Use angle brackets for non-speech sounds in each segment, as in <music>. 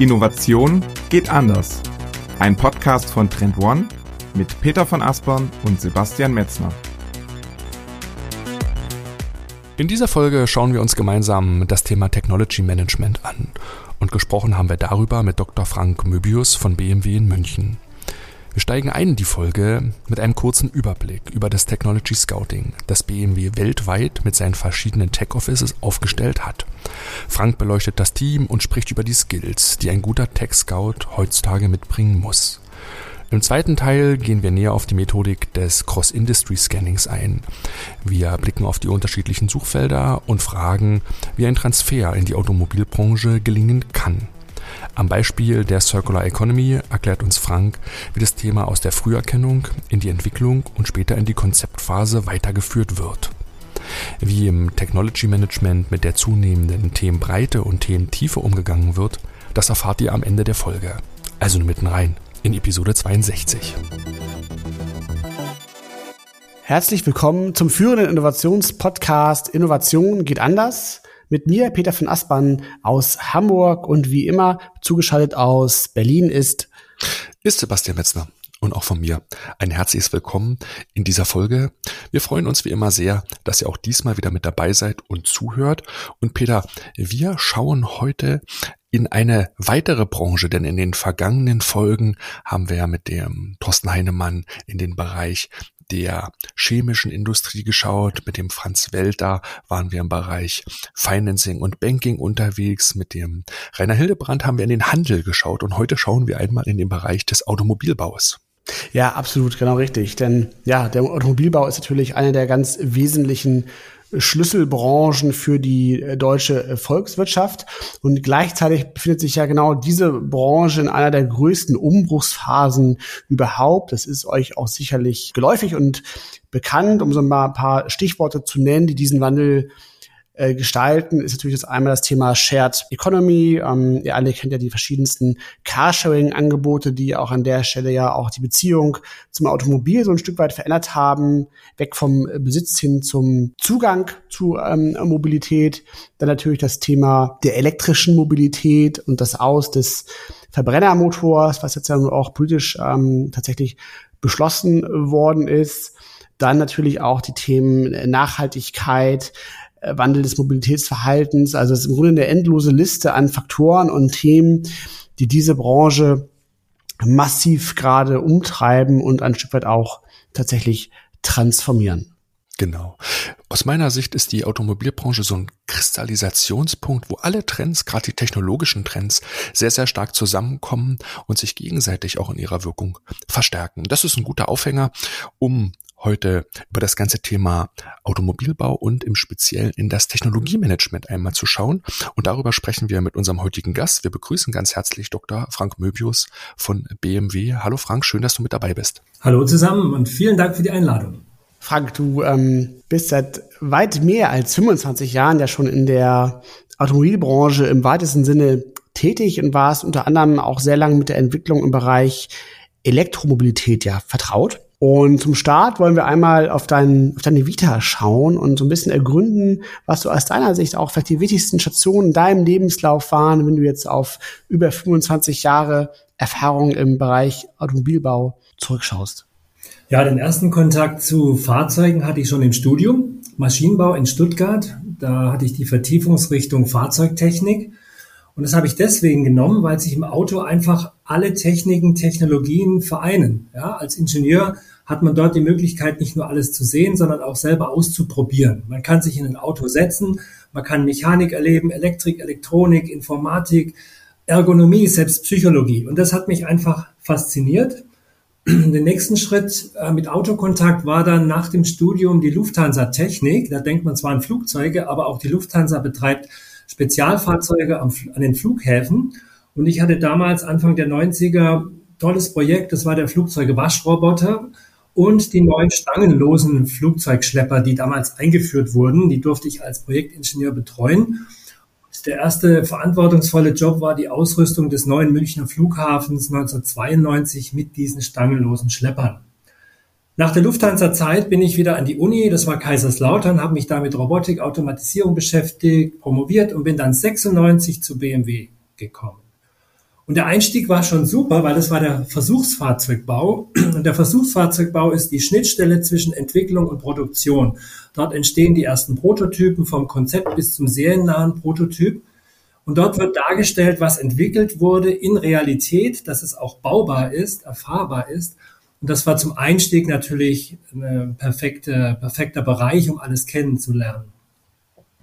Innovation geht anders. Ein Podcast von Trend One mit Peter von Aspern und Sebastian Metzner. In dieser Folge schauen wir uns gemeinsam das Thema Technology Management an. Und gesprochen haben wir darüber mit Dr. Frank Möbius von BMW in München. Wir steigen ein in die Folge mit einem kurzen Überblick über das Technology Scouting, das BMW weltweit mit seinen verschiedenen Tech Offices aufgestellt hat. Frank beleuchtet das Team und spricht über die Skills, die ein guter Tech Scout heutzutage mitbringen muss. Im zweiten Teil gehen wir näher auf die Methodik des Cross-Industry-Scannings ein. Wir blicken auf die unterschiedlichen Suchfelder und fragen, wie ein Transfer in die Automobilbranche gelingen kann. Am Beispiel der Circular Economy erklärt uns Frank, wie das Thema aus der Früherkennung in die Entwicklung und später in die Konzeptphase weitergeführt wird. Wie im Technology Management mit der zunehmenden Themenbreite und Thementiefe umgegangen wird, das erfahrt ihr am Ende der Folge. Also nur mitten rein in Episode 62. Herzlich willkommen zum führenden Innovationspodcast Innovation geht anders. Mit mir, Peter von Aspern aus Hamburg und wie immer zugeschaltet aus Berlin ist ist Sebastian Metzner und auch von mir ein herzliches Willkommen in dieser Folge. Wir freuen uns wie immer sehr, dass ihr auch diesmal wieder mit dabei seid und zuhört. Und Peter, wir schauen heute in eine weitere Branche, denn in den vergangenen Folgen haben wir ja mit dem Thorsten Heinemann in den Bereich der chemischen Industrie geschaut. Mit dem Franz Welter waren wir im Bereich Financing und Banking unterwegs. Mit dem Rainer Hildebrand haben wir in den Handel geschaut und heute schauen wir einmal in den Bereich des Automobilbaus. Ja, absolut, genau richtig. Denn ja, der Automobilbau ist natürlich eine der ganz wesentlichen Schlüsselbranchen für die äh, deutsche äh, Volkswirtschaft. Und gleichzeitig befindet sich ja genau diese Branche in einer der größten Umbruchsphasen überhaupt. Das ist euch auch sicherlich geläufig und bekannt, um so mal ein paar Stichworte zu nennen, die diesen Wandel äh, gestalten, ist natürlich das einmal das Thema Shared Economy. Ähm, ihr alle kennt ja die verschiedensten Carsharing-Angebote, die auch an der Stelle ja auch die Beziehung zum Automobil so ein Stück weit verändert haben, weg vom Besitz hin zum Zugang zu ähm, Mobilität. Dann natürlich das Thema der elektrischen Mobilität und das Aus des Verbrennermotors, was jetzt ja auch politisch ähm, tatsächlich beschlossen worden ist. Dann natürlich auch die Themen Nachhaltigkeit, Wandel des Mobilitätsverhaltens. Also es ist im Grunde eine endlose Liste an Faktoren und Themen, die diese Branche massiv gerade umtreiben und ein Stück weit auch tatsächlich transformieren. Genau. Aus meiner Sicht ist die Automobilbranche so ein Kristallisationspunkt, wo alle Trends, gerade die technologischen Trends, sehr, sehr stark zusammenkommen und sich gegenseitig auch in ihrer Wirkung verstärken. Das ist ein guter Aufhänger, um heute über das ganze Thema Automobilbau und im Speziellen in das Technologiemanagement einmal zu schauen. Und darüber sprechen wir mit unserem heutigen Gast. Wir begrüßen ganz herzlich Dr. Frank Möbius von BMW. Hallo Frank, schön, dass du mit dabei bist. Hallo zusammen und vielen Dank für die Einladung. Frank, du ähm, bist seit weit mehr als 25 Jahren ja schon in der Automobilbranche im weitesten Sinne tätig und warst unter anderem auch sehr lange mit der Entwicklung im Bereich Elektromobilität ja vertraut. Und zum Start wollen wir einmal auf, dein, auf deine Vita schauen und so ein bisschen ergründen, was so aus deiner Sicht auch vielleicht die wichtigsten Stationen in deinem Lebenslauf waren, wenn du jetzt auf über 25 Jahre Erfahrung im Bereich Automobilbau zurückschaust. Ja, den ersten Kontakt zu Fahrzeugen hatte ich schon im Studium, Maschinenbau in Stuttgart. Da hatte ich die Vertiefungsrichtung Fahrzeugtechnik. Und das habe ich deswegen genommen, weil sich im Auto einfach alle Techniken, Technologien vereinen. Ja, als Ingenieur hat man dort die Möglichkeit, nicht nur alles zu sehen, sondern auch selber auszuprobieren. Man kann sich in ein Auto setzen, man kann Mechanik erleben, Elektrik, Elektronik, Informatik, Ergonomie, selbst Psychologie. Und das hat mich einfach fasziniert. Den nächsten Schritt äh, mit Autokontakt war dann nach dem Studium die Lufthansa Technik. Da denkt man zwar an Flugzeuge, aber auch die Lufthansa betreibt Spezialfahrzeuge an den Flughäfen. Und ich hatte damals Anfang der 90er tolles Projekt, das war der Flugzeuge-Waschroboter und die neuen stangenlosen Flugzeugschlepper, die damals eingeführt wurden. Die durfte ich als Projektingenieur betreuen. Der erste verantwortungsvolle Job war die Ausrüstung des neuen Münchner Flughafens 1992 mit diesen stangenlosen Schleppern. Nach der Lufthansa-Zeit bin ich wieder an die Uni, das war Kaiserslautern, habe mich da mit Robotik, Automatisierung beschäftigt, promoviert und bin dann 96 zu BMW gekommen. Und der Einstieg war schon super, weil das war der Versuchsfahrzeugbau. <clears throat> Und der Versuchsfahrzeugbau ist die Schnittstelle zwischen Entwicklung und Produktion. Dort entstehen die ersten Prototypen vom Konzept bis zum seriennahen Prototyp. Und dort wird dargestellt, was entwickelt wurde in Realität, dass es auch baubar ist, erfahrbar ist. Und das war zum Einstieg natürlich ein perfekte, perfekter Bereich, um alles kennenzulernen.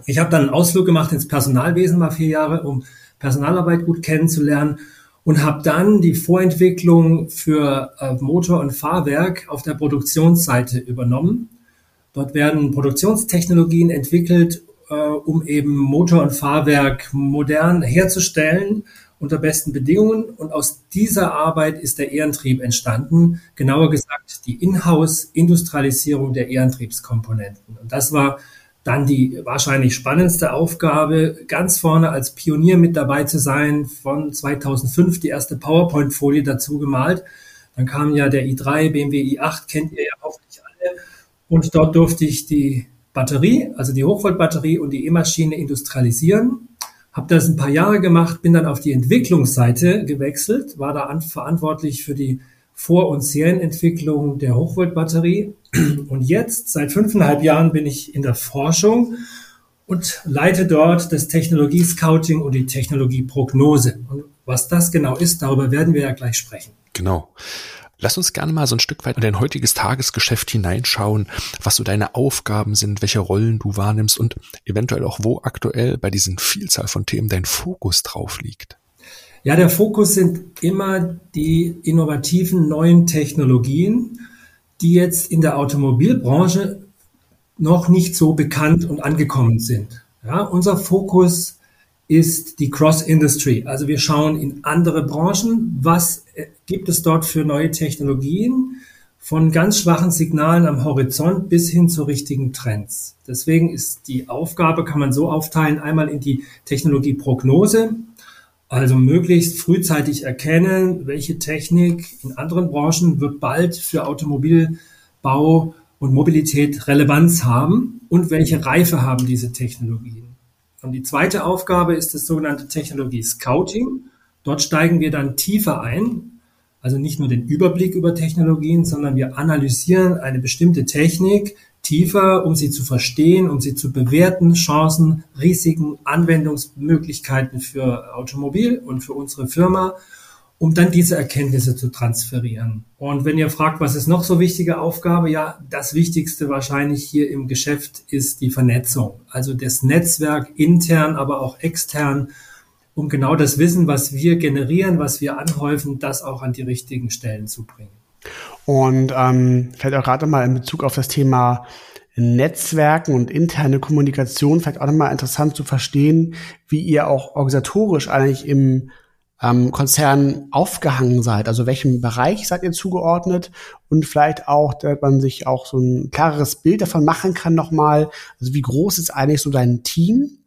Ich habe dann einen Ausflug gemacht ins Personalwesen mal vier Jahre, um Personalarbeit gut kennenzulernen und habe dann die Vorentwicklung für äh, Motor und Fahrwerk auf der Produktionsseite übernommen. Dort werden Produktionstechnologien entwickelt, äh, um eben Motor und Fahrwerk modern herzustellen unter besten Bedingungen. Und aus dieser Arbeit ist der Ehrentrieb entstanden. Genauer gesagt, die Inhouse-Industrialisierung der Ehrentriebskomponenten. Und das war dann die wahrscheinlich spannendste Aufgabe, ganz vorne als Pionier mit dabei zu sein, von 2005 die erste PowerPoint-Folie dazu gemalt. Dann kam ja der i3, BMW i8, kennt ihr ja hoffentlich alle. Und dort durfte ich die Batterie, also die Hochvoltbatterie und die E-Maschine industrialisieren. Habe das ein paar Jahre gemacht, bin dann auf die Entwicklungsseite gewechselt, war da verantwortlich für die vor- und Serienentwicklung der Hochvoltbatterie. Und jetzt, seit fünfeinhalb Jahren, bin ich in der Forschung und leite dort das Technologie-Scouting und die Technologieprognose. Und was das genau ist, darüber werden wir ja gleich sprechen. Genau. Lass uns gerne mal so ein Stück weit in dein heutiges Tagesgeschäft hineinschauen, was so deine Aufgaben sind, welche Rollen du wahrnimmst und eventuell auch wo aktuell bei diesen Vielzahl von Themen dein Fokus drauf liegt. Ja, der Fokus sind immer die innovativen neuen Technologien, die jetzt in der Automobilbranche noch nicht so bekannt und angekommen sind. Ja, unser Fokus ist die Cross-Industry. Also wir schauen in andere Branchen, was äh, gibt es dort für neue Technologien, von ganz schwachen Signalen am Horizont bis hin zu richtigen Trends. Deswegen ist die Aufgabe, kann man so aufteilen, einmal in die Technologieprognose, also möglichst frühzeitig erkennen, welche Technik in anderen Branchen wird bald für Automobilbau und Mobilität Relevanz haben und welche Reife haben diese Technologien. Und die zweite Aufgabe ist das sogenannte Technologie Scouting. Dort steigen wir dann tiefer ein, also nicht nur den Überblick über Technologien, sondern wir analysieren eine bestimmte Technik tiefer, um sie zu verstehen, um sie zu bewerten, Chancen, Risiken, Anwendungsmöglichkeiten für Automobil und für unsere Firma, um dann diese Erkenntnisse zu transferieren. Und wenn ihr fragt, was ist noch so wichtige Aufgabe? Ja, das Wichtigste wahrscheinlich hier im Geschäft ist die Vernetzung. Also das Netzwerk intern, aber auch extern, um genau das Wissen, was wir generieren, was wir anhäufen, das auch an die richtigen Stellen zu bringen. Und ähm, vielleicht auch gerade mal in Bezug auf das Thema Netzwerken und interne Kommunikation, vielleicht auch nochmal interessant zu verstehen, wie ihr auch organisatorisch eigentlich im ähm, Konzern aufgehangen seid. Also welchem Bereich seid ihr zugeordnet und vielleicht auch, dass man sich auch so ein klareres Bild davon machen kann nochmal. Also wie groß ist eigentlich so dein Team?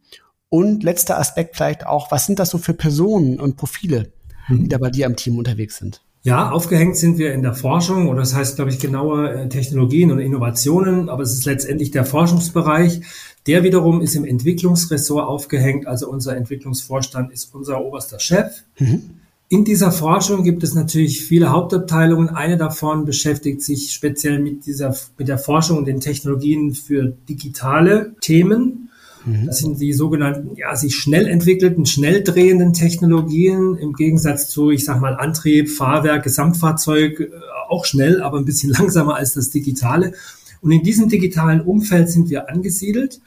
Und letzter Aspekt vielleicht auch, was sind das so für Personen und Profile, die da bei dir am Team unterwegs sind? Ja, aufgehängt sind wir in der Forschung oder das heißt, glaube ich, genauer äh, Technologien und Innovationen, aber es ist letztendlich der Forschungsbereich. Der wiederum ist im Entwicklungsressort aufgehängt, also unser Entwicklungsvorstand ist unser oberster Chef. Mhm. In dieser Forschung gibt es natürlich viele Hauptabteilungen. Eine davon beschäftigt sich speziell mit dieser, mit der Forschung und den Technologien für digitale Themen. Mhm. Das sind die sogenannten, ja, sich schnell entwickelten, schnell drehenden Technologien im Gegensatz zu, ich sag mal, Antrieb, Fahrwerk, Gesamtfahrzeug, äh, auch schnell, aber ein bisschen <laughs> langsamer als das Digitale. Und in diesem digitalen Umfeld sind wir angesiedelt.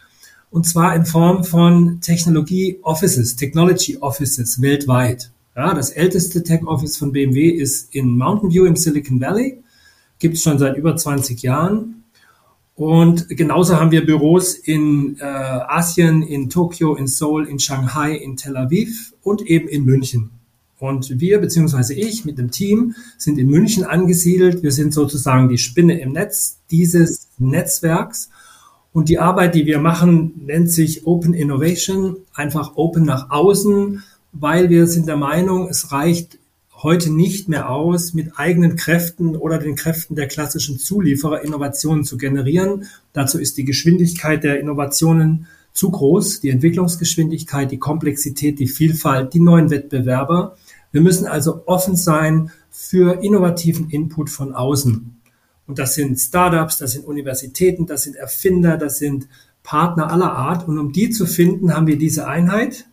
Und zwar in Form von Technologie Offices, Technology Offices weltweit. Ja, das älteste Tech Office von BMW ist in Mountain View im Silicon Valley. Gibt es schon seit über 20 Jahren. Und genauso haben wir Büros in äh, Asien, in Tokio, in Seoul, in Shanghai, in Tel Aviv und eben in München. Und wir, beziehungsweise ich mit dem Team, sind in München angesiedelt. Wir sind sozusagen die Spinne im Netz dieses Netzwerks. Und die Arbeit, die wir machen, nennt sich Open Innovation, einfach Open nach außen, weil wir sind der Meinung, es reicht heute nicht mehr aus, mit eigenen Kräften oder den Kräften der klassischen Zulieferer Innovationen zu generieren. Dazu ist die Geschwindigkeit der Innovationen zu groß, die Entwicklungsgeschwindigkeit, die Komplexität, die Vielfalt, die neuen Wettbewerber. Wir müssen also offen sein für innovativen Input von außen. Und das sind Startups, das sind Universitäten, das sind Erfinder, das sind Partner aller Art. Und um die zu finden, haben wir diese Einheit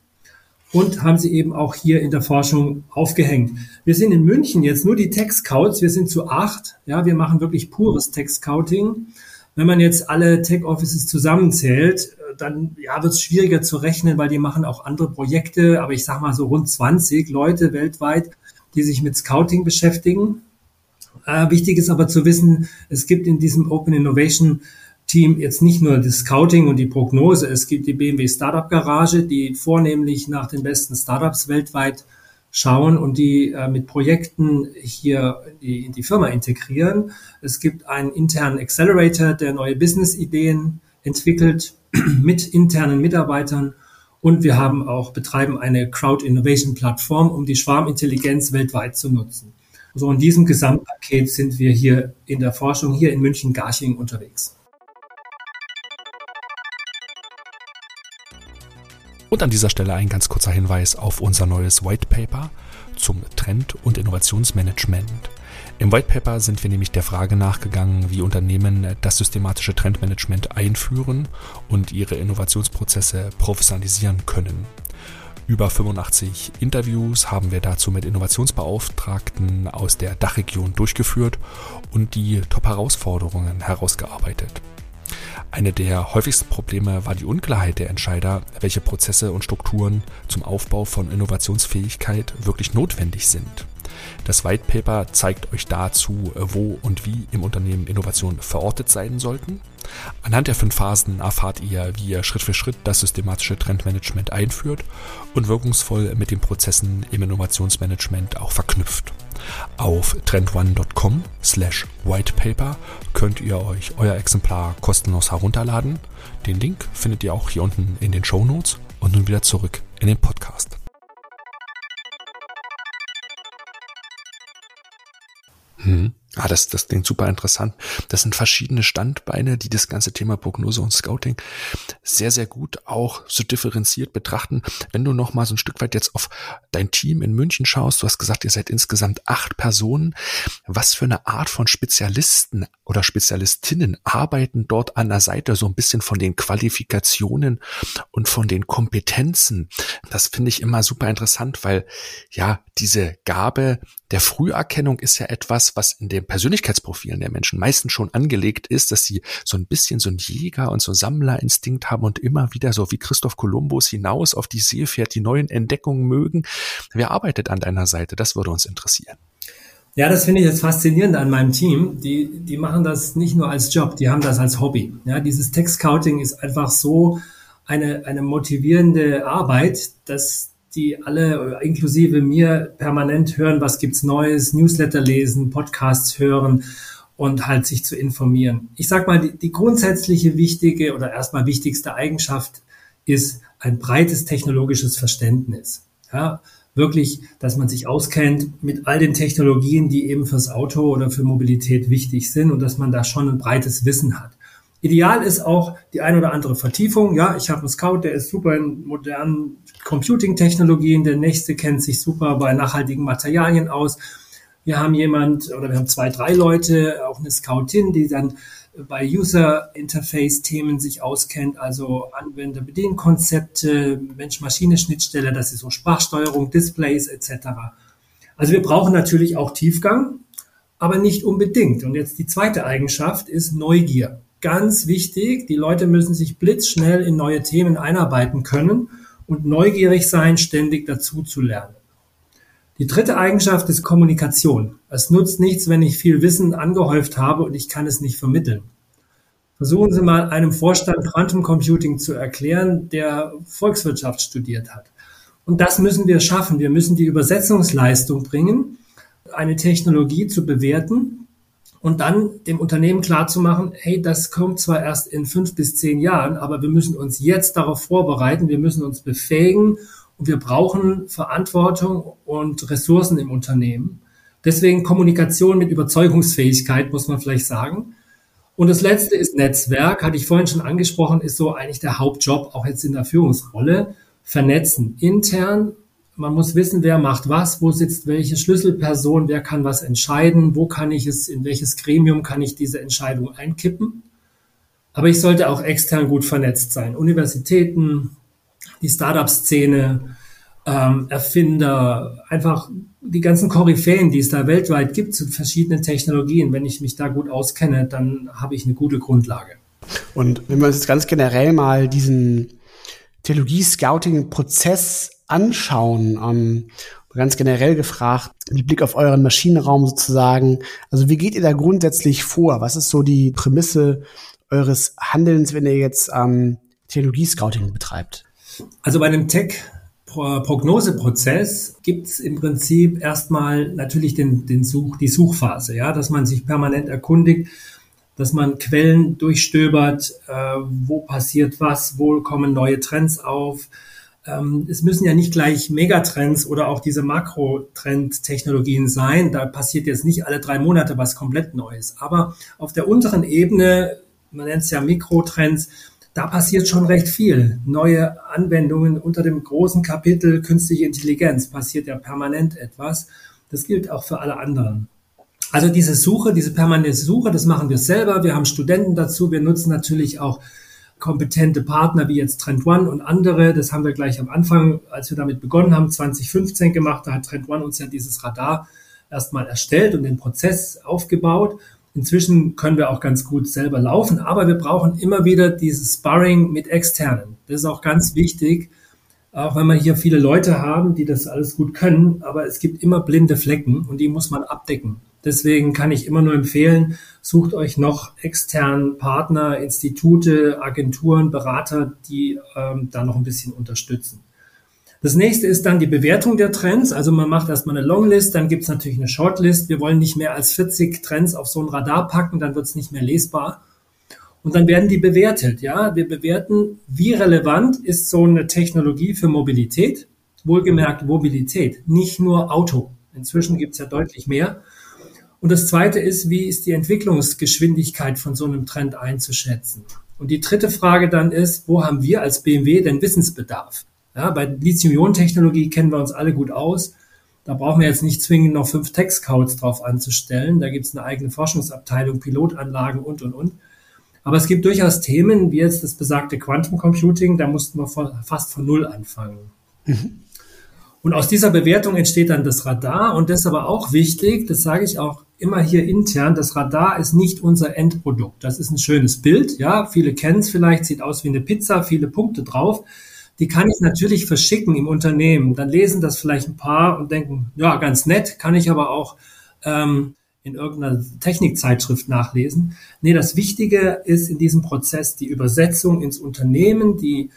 und haben sie eben auch hier in der Forschung aufgehängt. Wir sind in München jetzt nur die Tech Scouts. Wir sind zu acht. Ja, wir machen wirklich pures Tech Scouting. Wenn man jetzt alle Tech Offices zusammenzählt, dann ja, wird es schwieriger zu rechnen, weil die machen auch andere Projekte. Aber ich sage mal so rund 20 Leute weltweit, die sich mit Scouting beschäftigen. Äh, wichtig ist aber zu wissen, es gibt in diesem Open Innovation Team jetzt nicht nur das Scouting und die Prognose, es gibt die BMW Startup Garage, die vornehmlich nach den besten Startups weltweit schauen und die äh, mit Projekten hier die, in die Firma integrieren. Es gibt einen internen Accelerator, der neue Business-Ideen entwickelt <clears throat> mit internen Mitarbeitern. Und wir haben auch, betreiben eine Crowd Innovation Plattform, um die Schwarmintelligenz weltweit zu nutzen. So in diesem Gesamtpaket sind wir hier in der Forschung hier in München-Garching unterwegs. Und an dieser Stelle ein ganz kurzer Hinweis auf unser neues White Paper zum Trend- und Innovationsmanagement. Im White Paper sind wir nämlich der Frage nachgegangen, wie Unternehmen das systematische Trendmanagement einführen und ihre Innovationsprozesse professionalisieren können. Über 85 Interviews haben wir dazu mit Innovationsbeauftragten aus der Dachregion durchgeführt und die Top-Herausforderungen herausgearbeitet. Eine der häufigsten Probleme war die Unklarheit der Entscheider, welche Prozesse und Strukturen zum Aufbau von Innovationsfähigkeit wirklich notwendig sind. Das White Paper zeigt euch dazu, wo und wie im Unternehmen Innovationen verortet sein sollten. Anhand der fünf Phasen erfahrt ihr, wie ihr Schritt für Schritt das systematische Trendmanagement einführt und wirkungsvoll mit den Prozessen im Innovationsmanagement auch verknüpft. Auf trendone.com slash whitepaper könnt ihr euch euer Exemplar kostenlos herunterladen. Den Link findet ihr auch hier unten in den Show Notes und nun wieder zurück in den Podcast. 嗯。Ah, das, das klingt super interessant. Das sind verschiedene Standbeine, die das ganze Thema Prognose und Scouting sehr, sehr gut auch so differenziert betrachten. Wenn du noch mal so ein Stück weit jetzt auf dein Team in München schaust, du hast gesagt, ihr seid insgesamt acht Personen. Was für eine Art von Spezialisten oder Spezialistinnen arbeiten dort an der Seite so ein bisschen von den Qualifikationen und von den Kompetenzen? Das finde ich immer super interessant, weil ja, diese Gabe der Früherkennung ist ja etwas, was in den Persönlichkeitsprofilen der Menschen meistens schon angelegt ist, dass sie so ein bisschen so ein Jäger und so Sammlerinstinkt haben und immer wieder so wie Christoph Kolumbus hinaus auf die See fährt, die neuen Entdeckungen mögen. Wer arbeitet an deiner Seite? Das würde uns interessieren. Ja, das finde ich jetzt faszinierend an meinem Team. Die, die machen das nicht nur als Job, die haben das als Hobby. Ja, dieses Text-Scouting ist einfach so eine, eine motivierende Arbeit, dass die alle inklusive mir permanent hören, was gibt's Neues, Newsletter lesen, Podcasts hören und halt sich zu informieren. Ich sag mal, die, die grundsätzliche wichtige oder erstmal wichtigste Eigenschaft ist ein breites technologisches Verständnis. Ja, wirklich, dass man sich auskennt mit all den Technologien, die eben fürs Auto oder für Mobilität wichtig sind und dass man da schon ein breites Wissen hat. Ideal ist auch die ein oder andere Vertiefung. Ja, ich habe einen Scout, der ist super in modernen Computing-Technologien. Der nächste kennt sich super bei nachhaltigen Materialien aus. Wir haben jemand oder wir haben zwei, drei Leute, auch eine Scoutin, die dann bei User-Interface-Themen sich auskennt, also Anwender-Bedienkonzepte, Mensch-Maschine-Schnittstelle, das ist so Sprachsteuerung, Displays etc. Also wir brauchen natürlich auch Tiefgang, aber nicht unbedingt. Und jetzt die zweite Eigenschaft ist Neugier ganz wichtig. Die Leute müssen sich blitzschnell in neue Themen einarbeiten können und neugierig sein, ständig dazu zu lernen. Die dritte Eigenschaft ist Kommunikation. Es nutzt nichts, wenn ich viel Wissen angehäuft habe und ich kann es nicht vermitteln. Versuchen Sie mal einem Vorstand Quantum Computing zu erklären, der Volkswirtschaft studiert hat. Und das müssen wir schaffen. Wir müssen die Übersetzungsleistung bringen, eine Technologie zu bewerten und dann dem Unternehmen klarzumachen, hey, das kommt zwar erst in fünf bis zehn Jahren, aber wir müssen uns jetzt darauf vorbereiten, wir müssen uns befähigen und wir brauchen Verantwortung und Ressourcen im Unternehmen. Deswegen Kommunikation mit Überzeugungsfähigkeit, muss man vielleicht sagen. Und das letzte ist Netzwerk, hatte ich vorhin schon angesprochen, ist so eigentlich der Hauptjob, auch jetzt in der Führungsrolle. Vernetzen, intern man muss wissen, wer macht was, wo sitzt welche Schlüsselperson, wer kann was entscheiden, wo kann ich es, in welches Gremium kann ich diese Entscheidung einkippen. Aber ich sollte auch extern gut vernetzt sein. Universitäten, die Startup-Szene, ähm, Erfinder, einfach die ganzen Koryphäen, die es da weltweit gibt zu verschiedenen Technologien. Wenn ich mich da gut auskenne, dann habe ich eine gute Grundlage. Und wenn wir uns jetzt ganz generell mal diesen Technologie-Scouting-Prozess anschauen, ähm, ganz generell gefragt, mit Blick auf euren Maschinenraum sozusagen, also wie geht ihr da grundsätzlich vor? Was ist so die Prämisse eures Handelns, wenn ihr jetzt ähm, Technologie-Scouting betreibt? Also bei einem Tech Prognoseprozess gibt es im Prinzip erstmal natürlich den, den Such, die Suchphase, ja, dass man sich permanent erkundigt, dass man Quellen durchstöbert, äh, wo passiert was, wo kommen neue Trends auf. Ähm, es müssen ja nicht gleich Megatrends oder auch diese Makrotrend-Technologien sein. Da passiert jetzt nicht alle drei Monate was komplett Neues. Aber auf der unteren Ebene, man nennt es ja Mikrotrends, da passiert schon recht viel. Neue Anwendungen unter dem großen Kapitel künstliche Intelligenz passiert ja permanent etwas. Das gilt auch für alle anderen. Also diese Suche, diese permanente Suche, das machen wir selber. Wir haben Studenten dazu. Wir nutzen natürlich auch kompetente Partner wie jetzt Trend One und andere. Das haben wir gleich am Anfang, als wir damit begonnen haben, 2015 gemacht. Da hat Trend One uns ja dieses Radar erstmal erstellt und den Prozess aufgebaut. Inzwischen können wir auch ganz gut selber laufen, aber wir brauchen immer wieder dieses Sparring mit Externen. Das ist auch ganz wichtig, auch wenn wir hier viele Leute haben, die das alles gut können, aber es gibt immer blinde Flecken und die muss man abdecken. Deswegen kann ich immer nur empfehlen, sucht euch noch externen Partner, Institute, Agenturen, Berater, die ähm, da noch ein bisschen unterstützen. Das nächste ist dann die Bewertung der Trends. Also man macht erstmal eine Longlist, dann gibt es natürlich eine Shortlist. Wir wollen nicht mehr als 40 Trends auf so ein Radar packen, dann wird es nicht mehr lesbar. Und dann werden die bewertet. Ja, wir bewerten, wie relevant ist so eine Technologie für Mobilität. Wohlgemerkt Mobilität, nicht nur Auto. Inzwischen gibt es ja deutlich mehr. Und das zweite ist, wie ist die Entwicklungsgeschwindigkeit von so einem Trend einzuschätzen? Und die dritte Frage dann ist, wo haben wir als BMW denn Wissensbedarf? Ja, bei Lithium-Ionen-Technologie kennen wir uns alle gut aus. Da brauchen wir jetzt nicht zwingend noch fünf Tech-Scouts drauf anzustellen. Da gibt es eine eigene Forschungsabteilung, Pilotanlagen und, und, und. Aber es gibt durchaus Themen, wie jetzt das besagte Quantum Computing, da mussten wir von, fast von Null anfangen. Mhm. Und aus dieser Bewertung entsteht dann das Radar. Und das ist aber auch wichtig, das sage ich auch immer hier intern, das Radar ist nicht unser Endprodukt. Das ist ein schönes Bild, ja, viele kennen es vielleicht, sieht aus wie eine Pizza, viele Punkte drauf die kann ich natürlich verschicken im Unternehmen. Dann lesen das vielleicht ein paar und denken, ja, ganz nett, kann ich aber auch ähm, in irgendeiner Technikzeitschrift nachlesen. Nee, das Wichtige ist in diesem Prozess die Übersetzung ins Unternehmen, die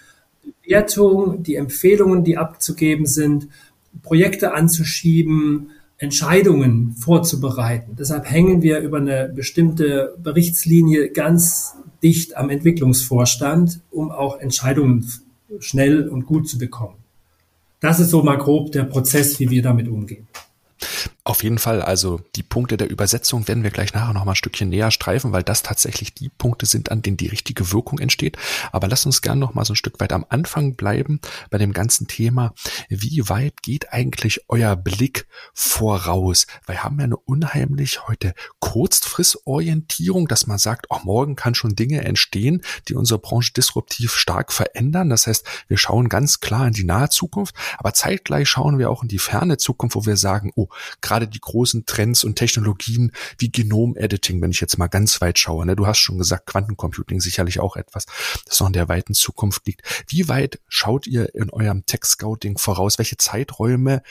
Wertung, die Empfehlungen, die abzugeben sind, Projekte anzuschieben, Entscheidungen vorzubereiten. Deshalb hängen wir über eine bestimmte Berichtslinie ganz dicht am Entwicklungsvorstand, um auch Entscheidungen schnell und gut zu bekommen. Das ist so mal grob der Prozess, wie wir damit umgehen. Auf jeden Fall, also die Punkte der Übersetzung werden wir gleich nachher noch mal ein Stückchen näher streifen, weil das tatsächlich die Punkte sind, an denen die richtige Wirkung entsteht. Aber lass uns gern noch mal so ein Stück weit am Anfang bleiben bei dem ganzen Thema. Wie weit geht eigentlich euer Blick voraus? Weil wir haben ja eine unheimlich heute Kurzfristorientierung, dass man sagt, auch morgen kann schon Dinge entstehen, die unsere Branche disruptiv stark verändern. Das heißt, wir schauen ganz klar in die nahe Zukunft, aber zeitgleich schauen wir auch in die ferne Zukunft, wo wir sagen, oh, die großen Trends und Technologien wie Genom-Editing, wenn ich jetzt mal ganz weit schaue. Ne? Du hast schon gesagt, Quantencomputing sicherlich auch etwas, das noch in der weiten Zukunft liegt. Wie weit schaut ihr in eurem Tech-Scouting voraus? Welche Zeiträume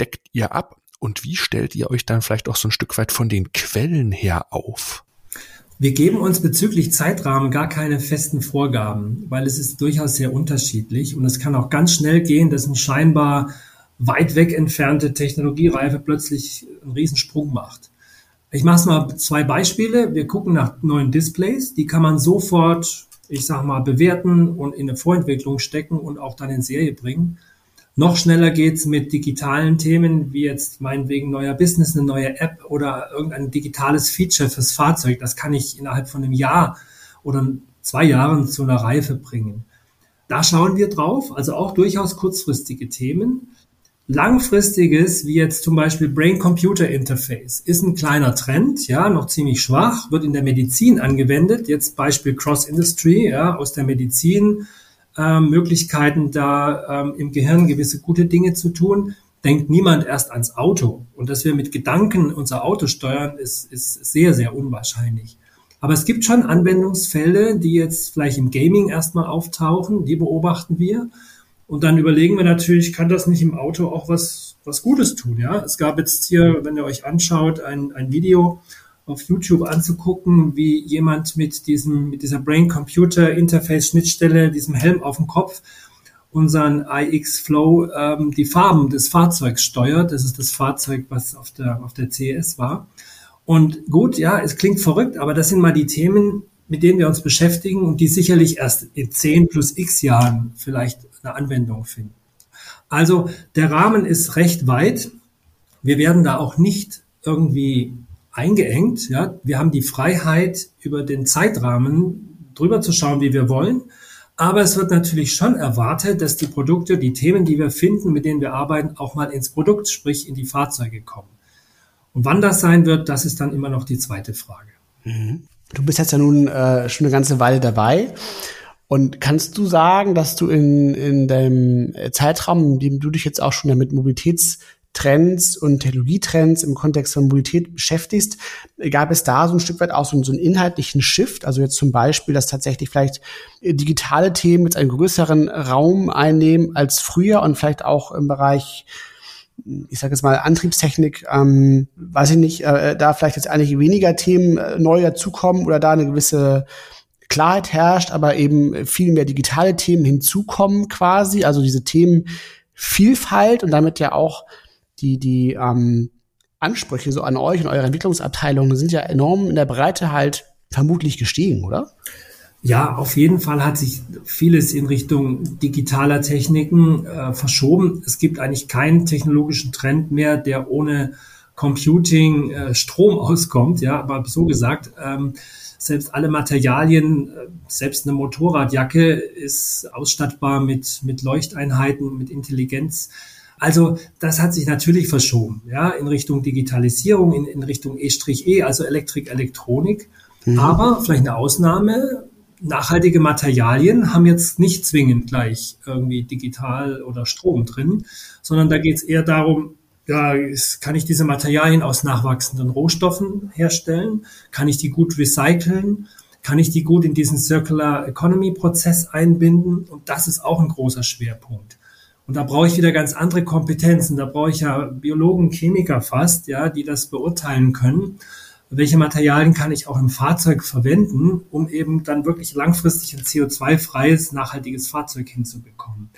deckt ihr ab? Und wie stellt ihr euch dann vielleicht auch so ein Stück weit von den Quellen her auf? Wir geben uns bezüglich Zeitrahmen gar keine festen Vorgaben, weil es ist durchaus sehr unterschiedlich und es kann auch ganz schnell gehen, dass ein scheinbar weit weg entfernte Technologiereife plötzlich einen Riesensprung macht. Ich mache mal zwei Beispiele. Wir gucken nach neuen Displays. Die kann man sofort, ich sage mal, bewerten und in eine Vorentwicklung stecken und auch dann in Serie bringen. Noch schneller geht's mit digitalen Themen, wie jetzt meinetwegen neuer Business, eine neue App oder irgendein digitales Feature fürs Fahrzeug. Das kann ich innerhalb von einem Jahr oder zwei Jahren zu einer Reife bringen. Da schauen wir drauf, also auch durchaus kurzfristige Themen. Langfristiges, wie jetzt zum Beispiel Brain-Computer-Interface, ist ein kleiner Trend, ja, noch ziemlich schwach, wird in der Medizin angewendet. Jetzt Beispiel Cross-Industry, ja, aus der Medizin, äh, Möglichkeiten da ähm, im Gehirn gewisse gute Dinge zu tun. Denkt niemand erst ans Auto. Und dass wir mit Gedanken unser Auto steuern, ist, ist sehr, sehr unwahrscheinlich. Aber es gibt schon Anwendungsfälle, die jetzt vielleicht im Gaming erstmal auftauchen, die beobachten wir. Und dann überlegen wir natürlich, kann das nicht im Auto auch was, was Gutes tun? Ja, es gab jetzt hier, wenn ihr euch anschaut, ein, ein Video auf YouTube anzugucken, wie jemand mit diesem, mit dieser Brain-Computer-Interface-Schnittstelle, diesem Helm auf dem Kopf, unseren iX Flow ähm, die Farben des Fahrzeugs steuert. Das ist das Fahrzeug, was auf der, auf der CES war. Und gut, ja, es klingt verrückt, aber das sind mal die Themen, mit denen wir uns beschäftigen und die sicherlich erst in 10 plus x Jahren vielleicht eine Anwendung finden. Also der Rahmen ist recht weit. Wir werden da auch nicht irgendwie eingeengt. Ja? Wir haben die Freiheit, über den Zeitrahmen drüber zu schauen, wie wir wollen. Aber es wird natürlich schon erwartet, dass die Produkte, die Themen, die wir finden, mit denen wir arbeiten, auch mal ins Produkt, sprich in die Fahrzeuge kommen. Und wann das sein wird, das ist dann immer noch die zweite Frage. Mhm. Du bist jetzt ja nun äh, schon eine ganze Weile dabei. Und kannst du sagen, dass du in, in deinem Zeitraum, in dem du dich jetzt auch schon mit Mobilitätstrends und Technologietrends im Kontext von Mobilität beschäftigst, gab es da so ein Stück weit auch so, so einen inhaltlichen Shift? Also jetzt zum Beispiel, dass tatsächlich vielleicht digitale Themen jetzt einen größeren Raum einnehmen als früher und vielleicht auch im Bereich ich sage jetzt mal Antriebstechnik, ähm, weiß ich nicht, äh, da vielleicht jetzt eigentlich weniger Themen äh, neu dazukommen oder da eine gewisse Klarheit herrscht, aber eben viel mehr digitale Themen hinzukommen quasi, also diese Themenvielfalt und damit ja auch die die ähm, Ansprüche so an euch und eure Entwicklungsabteilungen sind ja enorm in der Breite halt vermutlich gestiegen, oder? Ja, auf jeden Fall hat sich vieles in Richtung digitaler Techniken äh, verschoben. Es gibt eigentlich keinen technologischen Trend mehr, der ohne Computing äh, Strom <laughs> auskommt. Ja, aber so gesagt, ähm, selbst alle Materialien, äh, selbst eine Motorradjacke ist ausstattbar mit, mit Leuchteinheiten, mit Intelligenz. Also das hat sich natürlich verschoben, ja, in Richtung Digitalisierung, in, in Richtung E-E, also Elektrik, Elektronik. Mhm. Aber vielleicht eine Ausnahme, nachhaltige Materialien haben jetzt nicht zwingend gleich irgendwie digital oder Strom drin, sondern da geht es eher darum, ja, kann ich diese Materialien aus nachwachsenden Rohstoffen herstellen? Kann ich die gut recyceln? Kann ich die gut in diesen Circular Economy Prozess einbinden? Und das ist auch ein großer Schwerpunkt. Und da brauche ich wieder ganz andere Kompetenzen. Da brauche ich ja Biologen, Chemiker fast, ja, die das beurteilen können welche Materialien kann ich auch im Fahrzeug verwenden, um eben dann wirklich langfristig ein CO2-freies, nachhaltiges Fahrzeug hinzubekommen.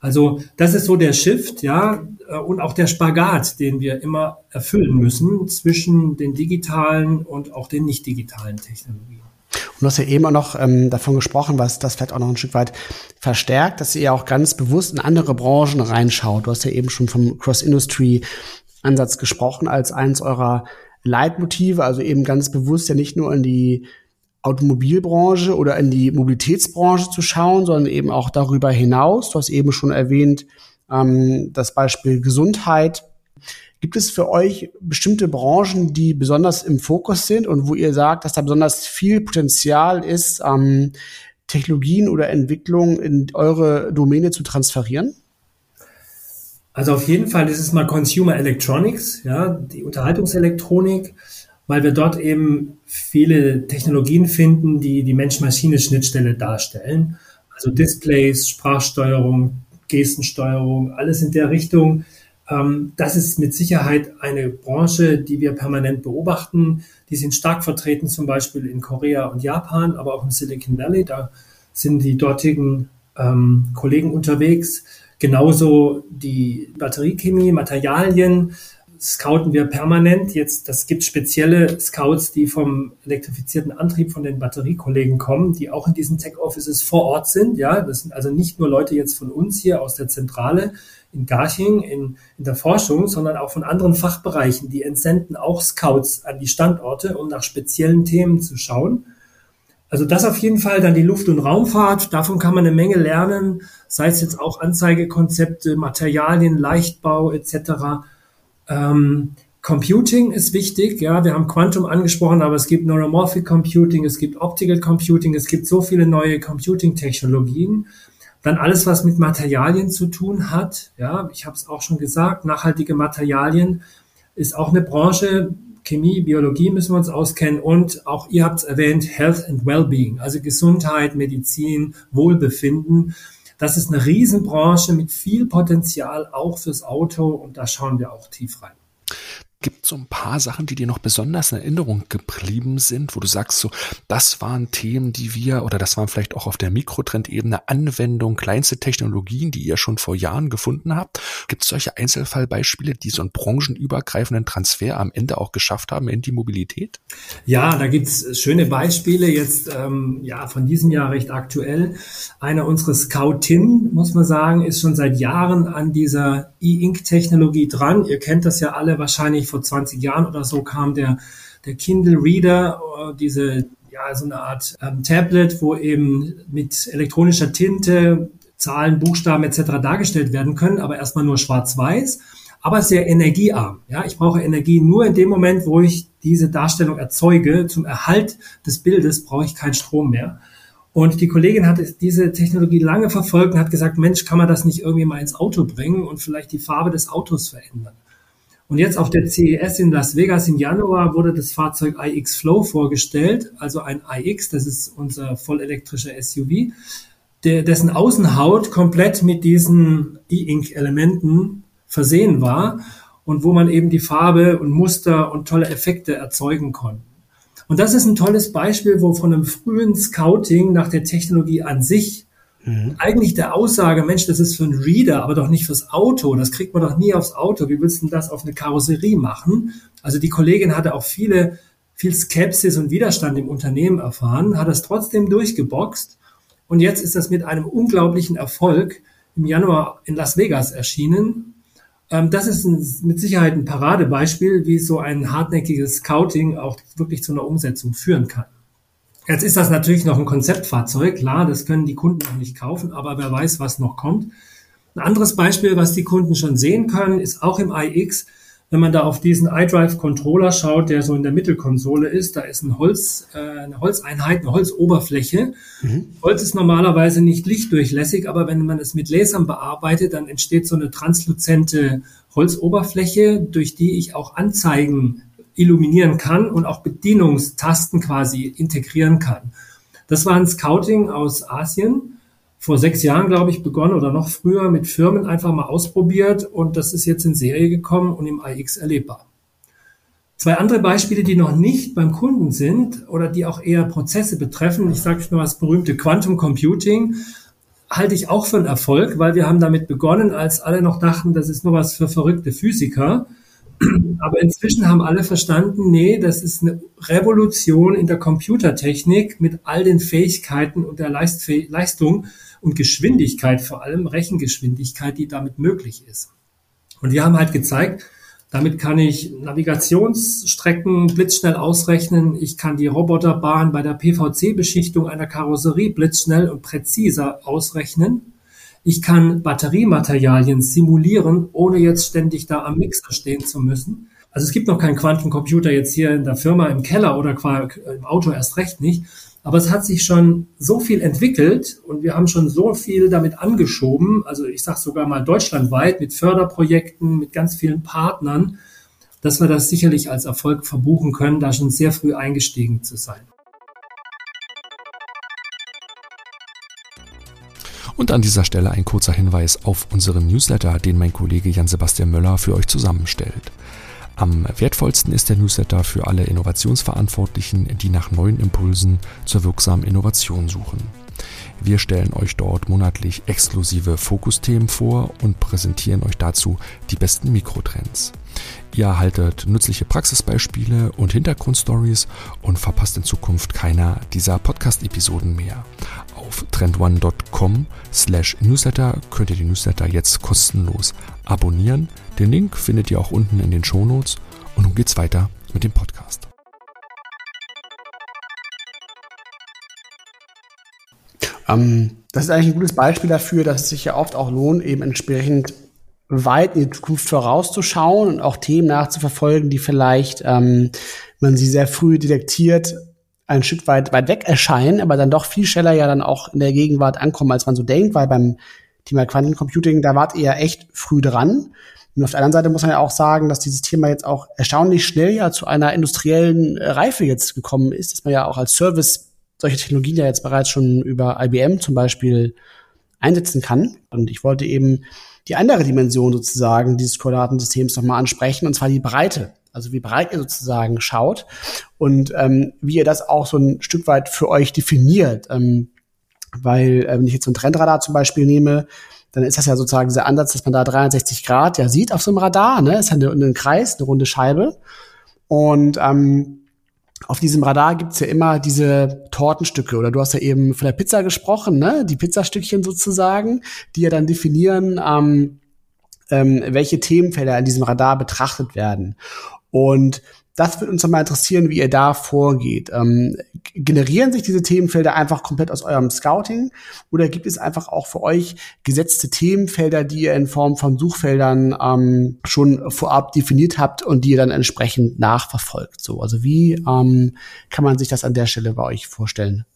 Also das ist so der Shift, ja, äh, und auch der Spagat, den wir immer erfüllen müssen zwischen den digitalen und auch den nicht digitalen Technologien. Und du hast ja eben auch noch ähm, davon gesprochen, was das vielleicht auch noch ein Stück weit verstärkt, dass ihr auch ganz bewusst in andere Branchen reinschaut. Du hast ja eben schon vom Cross-Industry-Ansatz gesprochen als eins eurer Leitmotive, also eben ganz bewusst ja nicht nur in die Automobilbranche oder in die Mobilitätsbranche zu schauen, sondern eben auch darüber hinaus. Du hast eben schon erwähnt, ähm, das Beispiel Gesundheit. Gibt es für euch bestimmte Branchen, die besonders im Fokus sind und wo ihr sagt, dass da besonders viel Potenzial ist, ähm, Technologien oder Entwicklungen in eure Domäne zu transferieren? Also auf jeden Fall ist es mal Consumer Electronics, ja, die Unterhaltungselektronik, weil wir dort eben viele Technologien finden, die die Mensch-Maschine-Schnittstelle darstellen. Also Displays, Sprachsteuerung, Gestensteuerung, alles in der Richtung. Ähm, das ist mit Sicherheit eine Branche, die wir permanent beobachten. Die sind stark vertreten zum Beispiel in Korea und Japan, aber auch im Silicon Valley. Da sind die dortigen ähm, Kollegen unterwegs. Genauso die Batteriechemie, Materialien scouten wir permanent. Jetzt, das gibt spezielle Scouts, die vom elektrifizierten Antrieb von den Batteriekollegen kommen, die auch in diesen Tech Offices vor Ort sind. Ja, das sind also nicht nur Leute jetzt von uns hier aus der Zentrale in Garching in, in der Forschung, sondern auch von anderen Fachbereichen. Die entsenden auch Scouts an die Standorte, um nach speziellen Themen zu schauen. Also das auf jeden Fall, dann die Luft- und Raumfahrt, davon kann man eine Menge lernen, sei es jetzt auch Anzeigekonzepte, Materialien, Leichtbau etc. Ähm, Computing ist wichtig, ja, wir haben Quantum angesprochen, aber es gibt Neuromorphic Computing, es gibt Optical Computing, es gibt so viele neue Computing-Technologien. Dann alles, was mit Materialien zu tun hat, ja, ich habe es auch schon gesagt, nachhaltige Materialien ist auch eine Branche, Chemie, Biologie müssen wir uns auskennen und auch ihr habt es erwähnt, Health and Wellbeing, also Gesundheit, Medizin, Wohlbefinden. Das ist eine Riesenbranche mit viel Potenzial auch fürs Auto und da schauen wir auch tief rein. Gibt so ein paar Sachen, die dir noch besonders in Erinnerung geblieben sind, wo du sagst, so, das waren Themen, die wir, oder das waren vielleicht auch auf der Mikrotrendebene Anwendung, kleinste Technologien, die ihr schon vor Jahren gefunden habt? Gibt es solche Einzelfallbeispiele, die so einen branchenübergreifenden Transfer am Ende auch geschafft haben in die Mobilität? Ja, da gibt's schöne Beispiele jetzt, ähm, ja, von diesem Jahr recht aktuell. Einer unserer Scoutin, muss man sagen, ist schon seit Jahren an dieser E-Ink-Technologie dran. Ihr kennt das ja alle wahrscheinlich vor 20 Jahren oder so kam der, der Kindle Reader, äh, diese, ja, so eine Art ähm, Tablet, wo eben mit elektronischer Tinte Zahlen, Buchstaben etc. dargestellt werden können, aber erstmal nur schwarz-weiß, aber sehr energiearm. Ja, ich brauche Energie nur in dem Moment, wo ich diese Darstellung erzeuge. Zum Erhalt des Bildes brauche ich keinen Strom mehr. Und die Kollegin hat diese Technologie lange verfolgt und hat gesagt, Mensch, kann man das nicht irgendwie mal ins Auto bringen und vielleicht die Farbe des Autos verändern? Und jetzt auf der CES in Las Vegas im Januar wurde das Fahrzeug iX Flow vorgestellt, also ein iX, das ist unser vollelektrischer SUV, der, dessen Außenhaut komplett mit diesen E-Ink-Elementen versehen war und wo man eben die Farbe und Muster und tolle Effekte erzeugen konnte. Und das ist ein tolles Beispiel, wo von einem frühen Scouting nach der Technologie an sich Mhm. Eigentlich der Aussage, Mensch, das ist für einen Reader, aber doch nicht fürs Auto. Das kriegt man doch nie aufs Auto. Wie willst du denn das auf eine Karosserie machen? Also die Kollegin hatte auch viele, viel Skepsis und Widerstand im Unternehmen erfahren, hat das trotzdem durchgeboxt. Und jetzt ist das mit einem unglaublichen Erfolg im Januar in Las Vegas erschienen. Ähm, das ist mit Sicherheit ein Paradebeispiel, wie so ein hartnäckiges Scouting auch wirklich zu einer Umsetzung führen kann. Jetzt ist das natürlich noch ein Konzeptfahrzeug, klar, das können die Kunden noch nicht kaufen, aber wer weiß, was noch kommt. Ein anderes Beispiel, was die Kunden schon sehen können, ist auch im iX, wenn man da auf diesen iDrive Controller schaut, der so in der Mittelkonsole ist, da ist ein Holz, äh, eine Holzeinheit, eine Holzoberfläche. Mhm. Holz ist normalerweise nicht lichtdurchlässig, aber wenn man es mit Lasern bearbeitet, dann entsteht so eine transluzente Holzoberfläche, durch die ich auch Anzeigen illuminieren kann und auch Bedienungstasten quasi integrieren kann. Das war ein Scouting aus Asien. Vor sechs Jahren, glaube ich, begonnen oder noch früher mit Firmen einfach mal ausprobiert und das ist jetzt in Serie gekommen und im iX erlebbar. Zwei andere Beispiele, die noch nicht beim Kunden sind oder die auch eher Prozesse betreffen. Ich sage nur das berühmte Quantum Computing halte ich auch für einen Erfolg, weil wir haben damit begonnen, als alle noch dachten, das ist nur was für verrückte Physiker. Aber inzwischen haben alle verstanden, nee, das ist eine Revolution in der Computertechnik mit all den Fähigkeiten und der Leistung und Geschwindigkeit, vor allem Rechengeschwindigkeit, die damit möglich ist. Und wir haben halt gezeigt, damit kann ich Navigationsstrecken blitzschnell ausrechnen. Ich kann die Roboterbahn bei der PVC-Beschichtung einer Karosserie blitzschnell und präziser ausrechnen. Ich kann Batteriematerialien simulieren, ohne jetzt ständig da am Mixer stehen zu müssen. Also es gibt noch keinen Quantencomputer jetzt hier in der Firma im Keller oder im Auto erst recht nicht. Aber es hat sich schon so viel entwickelt und wir haben schon so viel damit angeschoben. Also ich sage sogar mal deutschlandweit mit Förderprojekten, mit ganz vielen Partnern, dass wir das sicherlich als Erfolg verbuchen können, da schon sehr früh eingestiegen zu sein. Und an dieser Stelle ein kurzer Hinweis auf unseren Newsletter, den mein Kollege Jan-Sebastian Möller für euch zusammenstellt. Am wertvollsten ist der Newsletter für alle Innovationsverantwortlichen, die nach neuen Impulsen zur wirksamen Innovation suchen. Wir stellen euch dort monatlich exklusive Fokusthemen vor und präsentieren euch dazu die besten Mikrotrends. Ihr erhaltet nützliche Praxisbeispiele und Hintergrundstories und verpasst in Zukunft keiner dieser Podcast-Episoden mehr. Auf trendone.com slash newsletter könnt ihr die Newsletter jetzt kostenlos abonnieren. Den Link findet ihr auch unten in den Shownotes. Und nun geht's weiter mit dem Podcast. Ähm, das ist eigentlich ein gutes Beispiel dafür, dass es sich ja oft auch lohnt, eben entsprechend weit in die Zukunft vorauszuschauen und auch Themen nachzuverfolgen, die vielleicht ähm, man sie sehr früh detektiert, ein Stück weit weit weg erscheinen, aber dann doch viel schneller ja dann auch in der Gegenwart ankommen, als man so denkt, weil beim Thema Quantencomputing, da wart ihr ja echt früh dran. Und auf der anderen Seite muss man ja auch sagen, dass dieses Thema jetzt auch erstaunlich schnell ja zu einer industriellen Reife jetzt gekommen ist, dass man ja auch als Service solche Technologien ja jetzt bereits schon über IBM zum Beispiel einsetzen kann. Und ich wollte eben die andere Dimension sozusagen dieses Koordinatensystems nochmal ansprechen, und zwar die Breite. Also wie breit ihr sozusagen schaut und ähm, wie ihr das auch so ein Stück weit für euch definiert. Ähm, weil, äh, wenn ich jetzt so ein Trendradar zum Beispiel nehme, dann ist das ja sozusagen dieser Ansatz, dass man da 360 Grad ja sieht auf so einem Radar, ne? Ist ja ein Kreis, eine runde Scheibe. Und ähm, auf diesem Radar gibt's ja immer diese Tortenstücke oder du hast ja eben von der Pizza gesprochen, ne? Die Pizzastückchen sozusagen, die ja dann definieren, ähm, ähm, welche Themenfelder in diesem Radar betrachtet werden. Und das wird uns mal interessieren, wie ihr da vorgeht. Ähm, generieren sich diese Themenfelder einfach komplett aus eurem Scouting oder gibt es einfach auch für euch gesetzte Themenfelder, die ihr in Form von Suchfeldern ähm, schon vorab definiert habt und die ihr dann entsprechend nachverfolgt? So, also wie ähm, kann man sich das an der Stelle bei euch vorstellen?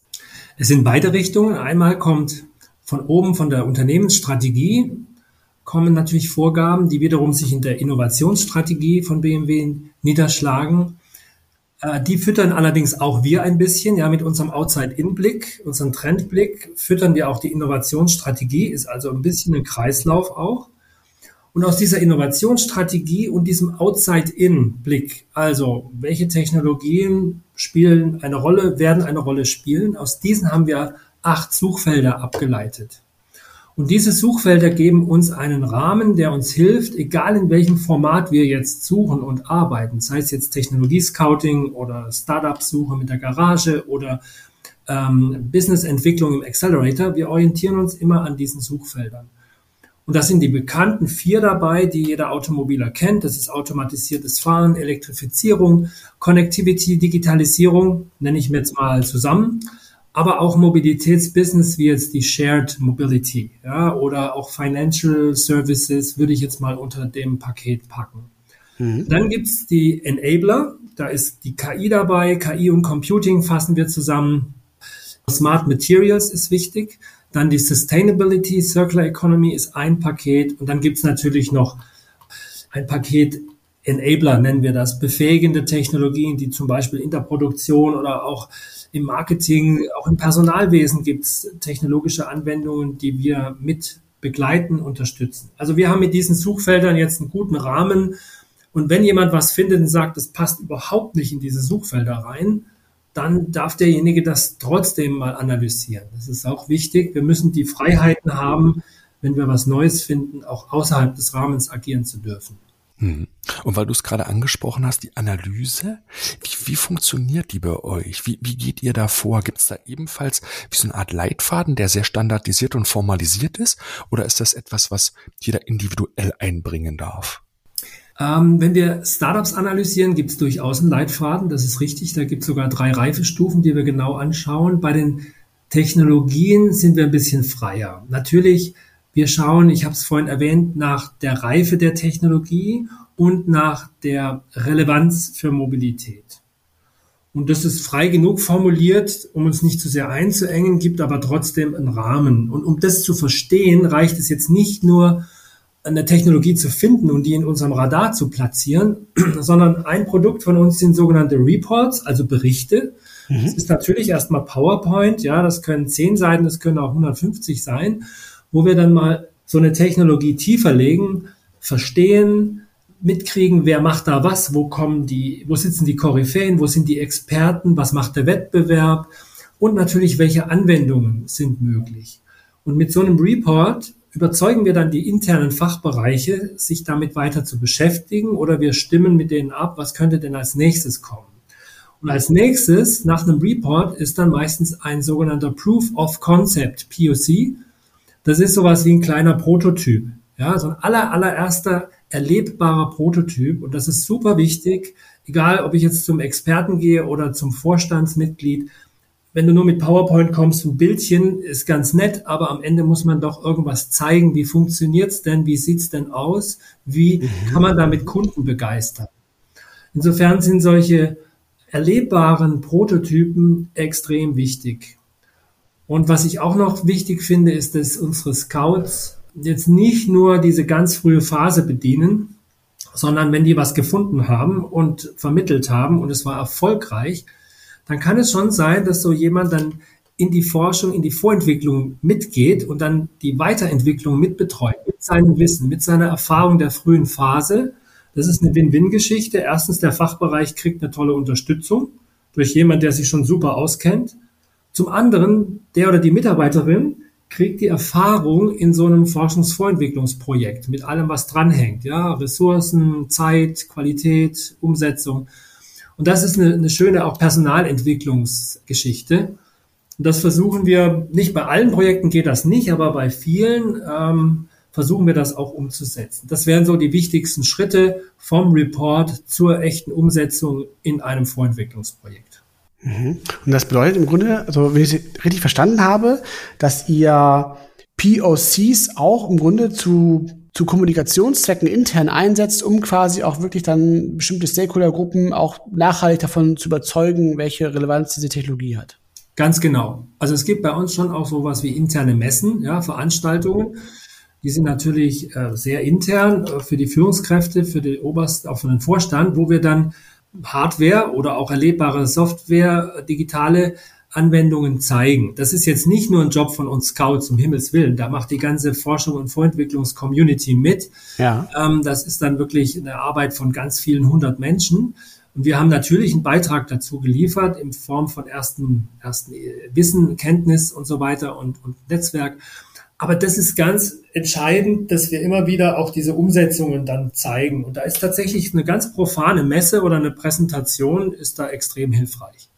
Es sind beide Richtungen. Einmal kommt von oben von der Unternehmensstrategie kommen natürlich Vorgaben, die wiederum sich in der Innovationsstrategie von BMW niederschlagen. Äh, die füttern allerdings auch wir ein bisschen, ja, mit unserem Outside-In-Blick, unserem Trendblick, füttern wir auch die Innovationsstrategie, ist also ein bisschen ein Kreislauf auch. Und aus dieser Innovationsstrategie und diesem Outside-In-Blick, also welche Technologien spielen eine Rolle, werden eine Rolle spielen, aus diesen haben wir acht Suchfelder abgeleitet. Und diese Suchfelder geben uns einen Rahmen, der uns hilft, egal in welchem Format wir jetzt suchen und arbeiten, sei es jetzt Technologie-Scouting oder Startup-Suche mit der Garage oder ähm, Business-Entwicklung im Accelerator, wir orientieren uns immer an diesen Suchfeldern. Und da sind die bekannten vier dabei, die jeder Automobiler kennt. Das ist automatisiertes Fahren, Elektrifizierung, Connectivity, Digitalisierung, nenne ich mir jetzt mal zusammen aber auch Mobilitätsbusiness wie jetzt die Shared Mobility ja, oder auch Financial Services würde ich jetzt mal unter dem Paket packen. Mhm. Dann gibt's die Enabler, da ist die KI dabei, KI und Computing fassen wir zusammen. Smart Materials ist wichtig. Dann die Sustainability, Circular Economy ist ein Paket und dann gibt's natürlich noch ein Paket Enabler, nennen wir das, befähigende Technologien, die zum Beispiel in der Produktion oder auch im Marketing, auch im Personalwesen gibt es technologische Anwendungen, die wir mit begleiten, unterstützen. Also wir haben mit diesen Suchfeldern jetzt einen guten Rahmen. Und wenn jemand was findet und sagt, das passt überhaupt nicht in diese Suchfelder rein, dann darf derjenige das trotzdem mal analysieren. Das ist auch wichtig. Wir müssen die Freiheiten haben, wenn wir was Neues finden, auch außerhalb des Rahmens agieren zu dürfen. Hm. Und weil du es gerade angesprochen hast, die Analyse, wie, wie funktioniert die bei euch? Wie, wie geht ihr da vor? Gibt es da ebenfalls wie so eine Art Leitfaden, der sehr standardisiert und formalisiert ist? Oder ist das etwas, was jeder individuell einbringen darf? Ähm, wenn wir Startups analysieren, gibt es durchaus einen Leitfaden, das ist richtig. Da gibt es sogar drei Reifestufen, die wir genau anschauen. Bei den Technologien sind wir ein bisschen freier. Natürlich wir schauen, ich habe es vorhin erwähnt, nach der Reife der Technologie und nach der Relevanz für Mobilität. Und das ist frei genug formuliert, um uns nicht zu sehr einzuengen, gibt aber trotzdem einen Rahmen. Und um das zu verstehen, reicht es jetzt nicht nur, eine Technologie zu finden und die in unserem Radar zu platzieren, <clears throat> sondern ein Produkt von uns sind sogenannte Reports, also Berichte. Mhm. Das ist natürlich erstmal PowerPoint, ja, das können 10 Seiten, das können auch 150 sein wo wir dann mal so eine Technologie tiefer legen, verstehen, mitkriegen, wer macht da was, wo kommen die, wo sitzen die Koryphäen, wo sind die Experten, was macht der Wettbewerb und natürlich, welche Anwendungen sind möglich. Und mit so einem Report überzeugen wir dann die internen Fachbereiche, sich damit weiter zu beschäftigen oder wir stimmen mit denen ab, was könnte denn als nächstes kommen. Und als nächstes, nach einem Report, ist dann meistens ein sogenannter Proof of Concept, POC, das ist sowas wie ein kleiner Prototyp. Ja, so ein aller, allererster erlebbarer Prototyp. Und das ist super wichtig, egal ob ich jetzt zum Experten gehe oder zum Vorstandsmitglied. wenn du nur mit PowerPoint kommst, ein Bildchen ist ganz nett, aber am Ende muss man doch irgendwas zeigen. Wie funktioniert's denn? Wie sieht's denn aus? Wie mhm. kann man damit Kunden begeistern? Insofern sind solche erlebbaren Prototypen extrem wichtig. Und was ich auch noch wichtig finde, ist, dass unsere Scouts jetzt nicht nur diese ganz frühe Phase bedienen, sondern wenn die was gefunden haben und vermittelt haben und es war erfolgreich, dann kann es schon sein, dass so jemand dann in die Forschung, in die Vorentwicklung mitgeht und dann die Weiterentwicklung mitbetreut, mit seinem Wissen, mit seiner Erfahrung der frühen Phase. Das ist eine Win-Win-Geschichte. Erstens, der Fachbereich kriegt eine tolle Unterstützung durch jemand, der sich schon super auskennt. Zum anderen, der oder die Mitarbeiterin kriegt die Erfahrung in so einem Forschungsvorentwicklungsprojekt mit allem, was dranhängt. Ja, Ressourcen, Zeit, Qualität, Umsetzung. Und das ist eine, eine schöne auch Personalentwicklungsgeschichte. Und das versuchen wir, nicht bei allen Projekten geht das nicht, aber bei vielen ähm, versuchen wir das auch umzusetzen. Das wären so die wichtigsten Schritte vom Report zur echten Umsetzung in einem Vorentwicklungsprojekt. Mhm. Und das bedeutet im Grunde, also wenn ich es richtig verstanden habe, dass ihr POCs auch im Grunde zu zu Kommunikationszwecken intern einsetzt, um quasi auch wirklich dann bestimmte Stakeholdergruppen auch nachhaltig davon zu überzeugen, welche Relevanz diese Technologie hat. Ganz genau. Also es gibt bei uns schon auch sowas wie interne Messen, ja, Veranstaltungen. Die sind natürlich äh, sehr intern äh, für die Führungskräfte, für die Oberst, auch für den Vorstand, wo wir dann Hardware oder auch erlebbare Software, digitale Anwendungen zeigen. Das ist jetzt nicht nur ein Job von uns Scouts, um Himmels Willen. Da macht die ganze Forschung und Vorentwicklungscommunity mit. Ja. Ähm, das ist dann wirklich eine Arbeit von ganz vielen hundert Menschen. Und wir haben natürlich einen Beitrag dazu geliefert in Form von ersten, ersten Wissen, Kenntnis und so weiter und, und Netzwerk. Aber das ist ganz entscheidend, dass wir immer wieder auch diese Umsetzungen dann zeigen. Und da ist tatsächlich eine ganz profane Messe oder eine Präsentation ist da extrem hilfreich.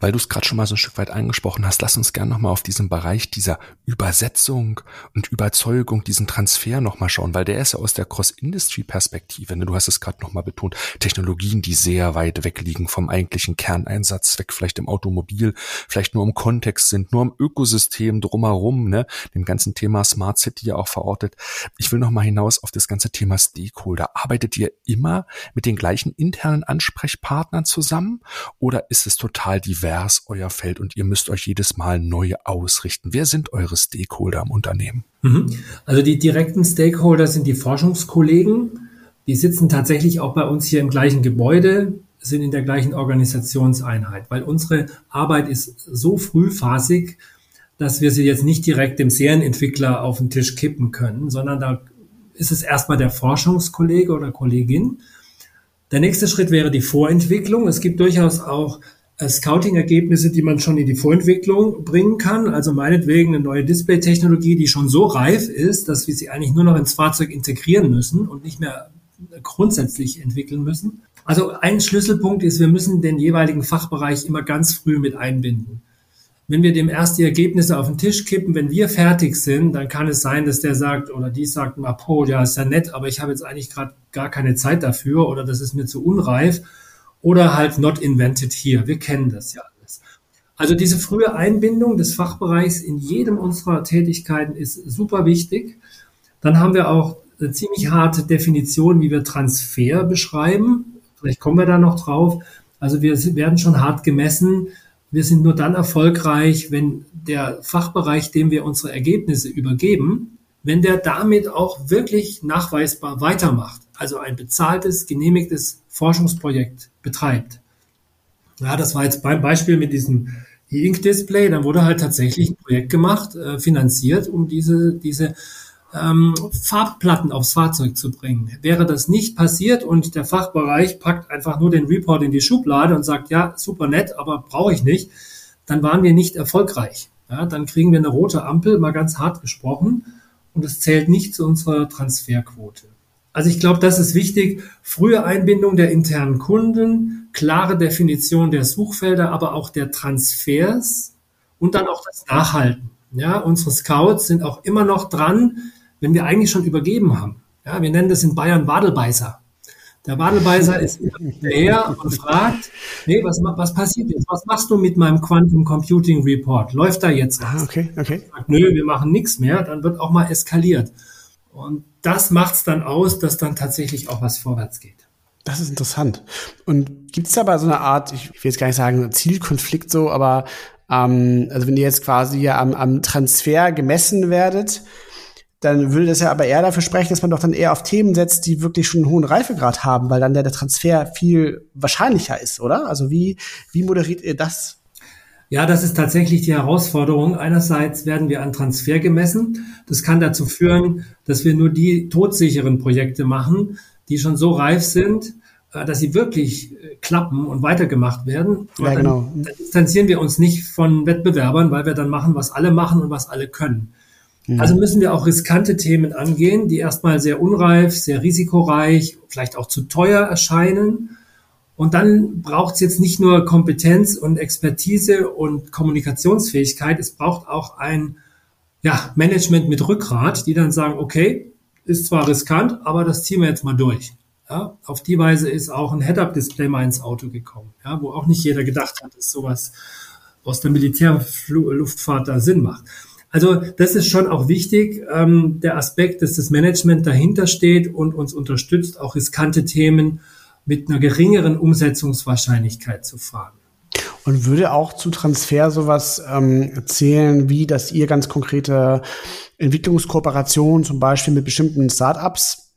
Weil du es gerade schon mal so ein Stück weit angesprochen hast, lass uns gerne nochmal auf diesen Bereich dieser Übersetzung und Überzeugung, diesen Transfer nochmal schauen, weil der ist ja aus der Cross-Industry-Perspektive, ne? du hast es gerade nochmal betont, Technologien, die sehr weit weg liegen vom eigentlichen Kerneinsatz, weg vielleicht im Automobil, vielleicht nur im Kontext sind, nur im Ökosystem drumherum, ne? dem ganzen Thema Smart City ja auch verortet. Ich will nochmal hinaus auf das ganze Thema Stakeholder. Arbeitet ihr immer mit den gleichen internen Ansprechpartnern zusammen oder ist es total total divers, euer Feld, und ihr müsst euch jedes Mal neu ausrichten. Wer sind eure Stakeholder im Unternehmen? Mhm. Also die direkten Stakeholder sind die Forschungskollegen. Die sitzen tatsächlich auch bei uns hier im gleichen Gebäude, sind in der gleichen Organisationseinheit, weil unsere Arbeit ist so frühphasig, dass wir sie jetzt nicht direkt dem Serienentwickler auf den Tisch kippen können, sondern da ist es erstmal der Forschungskollege oder Kollegin. Der nächste Schritt wäre die Vorentwicklung. Es gibt durchaus auch Scouting-Ergebnisse, die man schon in die Vorentwicklung bringen kann. Also meinetwegen eine neue Display-Technologie, die schon so reif ist, dass wir sie eigentlich nur noch ins Fahrzeug integrieren müssen und nicht mehr grundsätzlich entwickeln müssen. Also ein Schlüsselpunkt ist, wir müssen den jeweiligen Fachbereich immer ganz früh mit einbinden. Wenn wir dem erst die Ergebnisse auf den Tisch kippen, wenn wir fertig sind, dann kann es sein, dass der sagt oder die sagt, na, po, ja, ist ja nett, aber ich habe jetzt eigentlich gerade gar keine Zeit dafür oder das ist mir zu unreif oder halt not invented here. Wir kennen das ja alles. Also diese frühe Einbindung des Fachbereichs in jedem unserer Tätigkeiten ist super wichtig. Dann haben wir auch eine ziemlich harte Definition, wie wir Transfer beschreiben. Vielleicht kommen wir da noch drauf. Also wir werden schon hart gemessen. Wir sind nur dann erfolgreich, wenn der Fachbereich, dem wir unsere Ergebnisse übergeben, wenn der damit auch wirklich nachweisbar weitermacht. Also ein bezahltes, genehmigtes Forschungsprojekt betreibt. Ja, das war jetzt beim Beispiel mit diesem E-Ink-Display. Dann wurde halt tatsächlich ein Projekt gemacht, äh, finanziert, um diese, diese ähm, Farbplatten aufs Fahrzeug zu bringen. Wäre das nicht passiert und der Fachbereich packt einfach nur den Report in die Schublade und sagt, ja, super nett, aber brauche ich nicht, dann waren wir nicht erfolgreich. Ja, dann kriegen wir eine rote Ampel, mal ganz hart gesprochen, und es zählt nicht zu unserer Transferquote. Also ich glaube, das ist wichtig. Frühe Einbindung der internen Kunden, klare Definition der Suchfelder, aber auch der Transfers und dann auch das Nachhalten. Ja, unsere Scouts sind auch immer noch dran, wenn wir eigentlich schon übergeben haben. Ja, wir nennen das in Bayern Wadelbeißer. Der Wadelbeißer ist hinterher und fragt, hey, was, was passiert jetzt? Was machst du mit meinem Quantum Computing Report? Läuft da jetzt was? Ah, okay, okay. Sagt, Nö, wir machen nichts mehr. Dann wird auch mal eskaliert. Und das macht es dann aus, dass dann tatsächlich auch was vorwärts geht. Das ist interessant. Und gibt es da aber so eine Art, ich will jetzt gar nicht sagen Zielkonflikt so, aber ähm, also wenn ihr jetzt quasi ja am, am Transfer gemessen werdet, dann würde das ja aber eher dafür sprechen, dass man doch dann eher auf Themen setzt, die wirklich schon einen hohen Reifegrad haben, weil dann der, der Transfer viel wahrscheinlicher ist, oder? Also wie, wie moderiert ihr das? Ja, das ist tatsächlich die Herausforderung. Einerseits werden wir an Transfer gemessen. Das kann dazu führen, dass wir nur die todsicheren Projekte machen, die schon so reif sind, äh, dass sie wirklich äh, klappen und weitergemacht werden. Ja, genau. Dann, dann distanzieren wir uns nicht von Wettbewerbern, weil wir dann machen, was alle machen und was alle können. Mhm. Also müssen wir auch riskante Themen angehen, die erstmal sehr unreif, sehr risikoreich, vielleicht auch zu teuer erscheinen. Und dann braucht es jetzt nicht nur Kompetenz und Expertise und Kommunikationsfähigkeit, es braucht auch ein ja, Management mit Rückgrat, die dann sagen, okay, ist zwar riskant, aber das ziehen wir jetzt mal durch. Ja, auf die Weise ist auch ein Head-Up-Display mal ins Auto gekommen, ja, wo auch nicht jeder gedacht hat, dass sowas aus der Militärluftfahrt da Sinn macht. Also das ist schon auch wichtig, ähm, der Aspekt, dass das Management dahinter steht und uns unterstützt, auch riskante Themen mit einer geringeren Umsetzungswahrscheinlichkeit zu fahren. Und würde auch zu Transfer sowas ähm, zählen, wie dass ihr ganz konkrete Entwicklungskooperationen zum Beispiel mit bestimmten Startups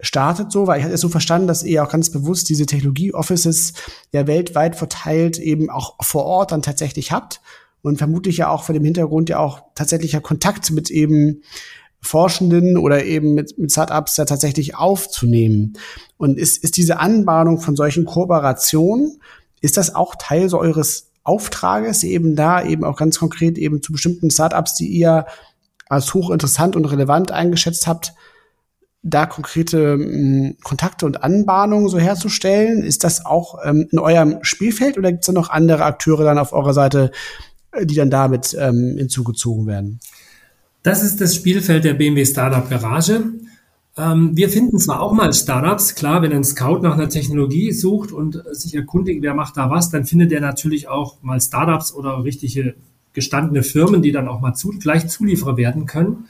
startet so, weil ich hatte es so verstanden, dass ihr auch ganz bewusst diese Technologie-Offices ja weltweit verteilt eben auch vor Ort dann tatsächlich habt und vermutlich ja auch vor dem Hintergrund ja auch tatsächlicher Kontakt mit eben Forschenden oder eben mit, mit Startups ja tatsächlich aufzunehmen. Und ist, ist diese Anbahnung von solchen Kooperationen, ist das auch Teil so eures Auftrages, eben da eben auch ganz konkret eben zu bestimmten Startups, die ihr als hochinteressant und relevant eingeschätzt habt, da konkrete mh, hm, Kontakte und Anbahnungen so herzustellen? Ist das auch ähm, in eurem Spielfeld oder gibt es da noch andere Akteure dann auf eurer Seite, äh, die dann damit ähm, hinzugezogen werden? Das ist das Spielfeld der BMW Startup Garage. Ähm, wir finden zwar auch mal Startups, klar, wenn ein Scout nach einer Technologie sucht und sich erkundigt, wer macht da was, dann findet er natürlich auch mal Startups oder richtige gestandene Firmen, die dann auch mal zu, gleich Zulieferer werden können.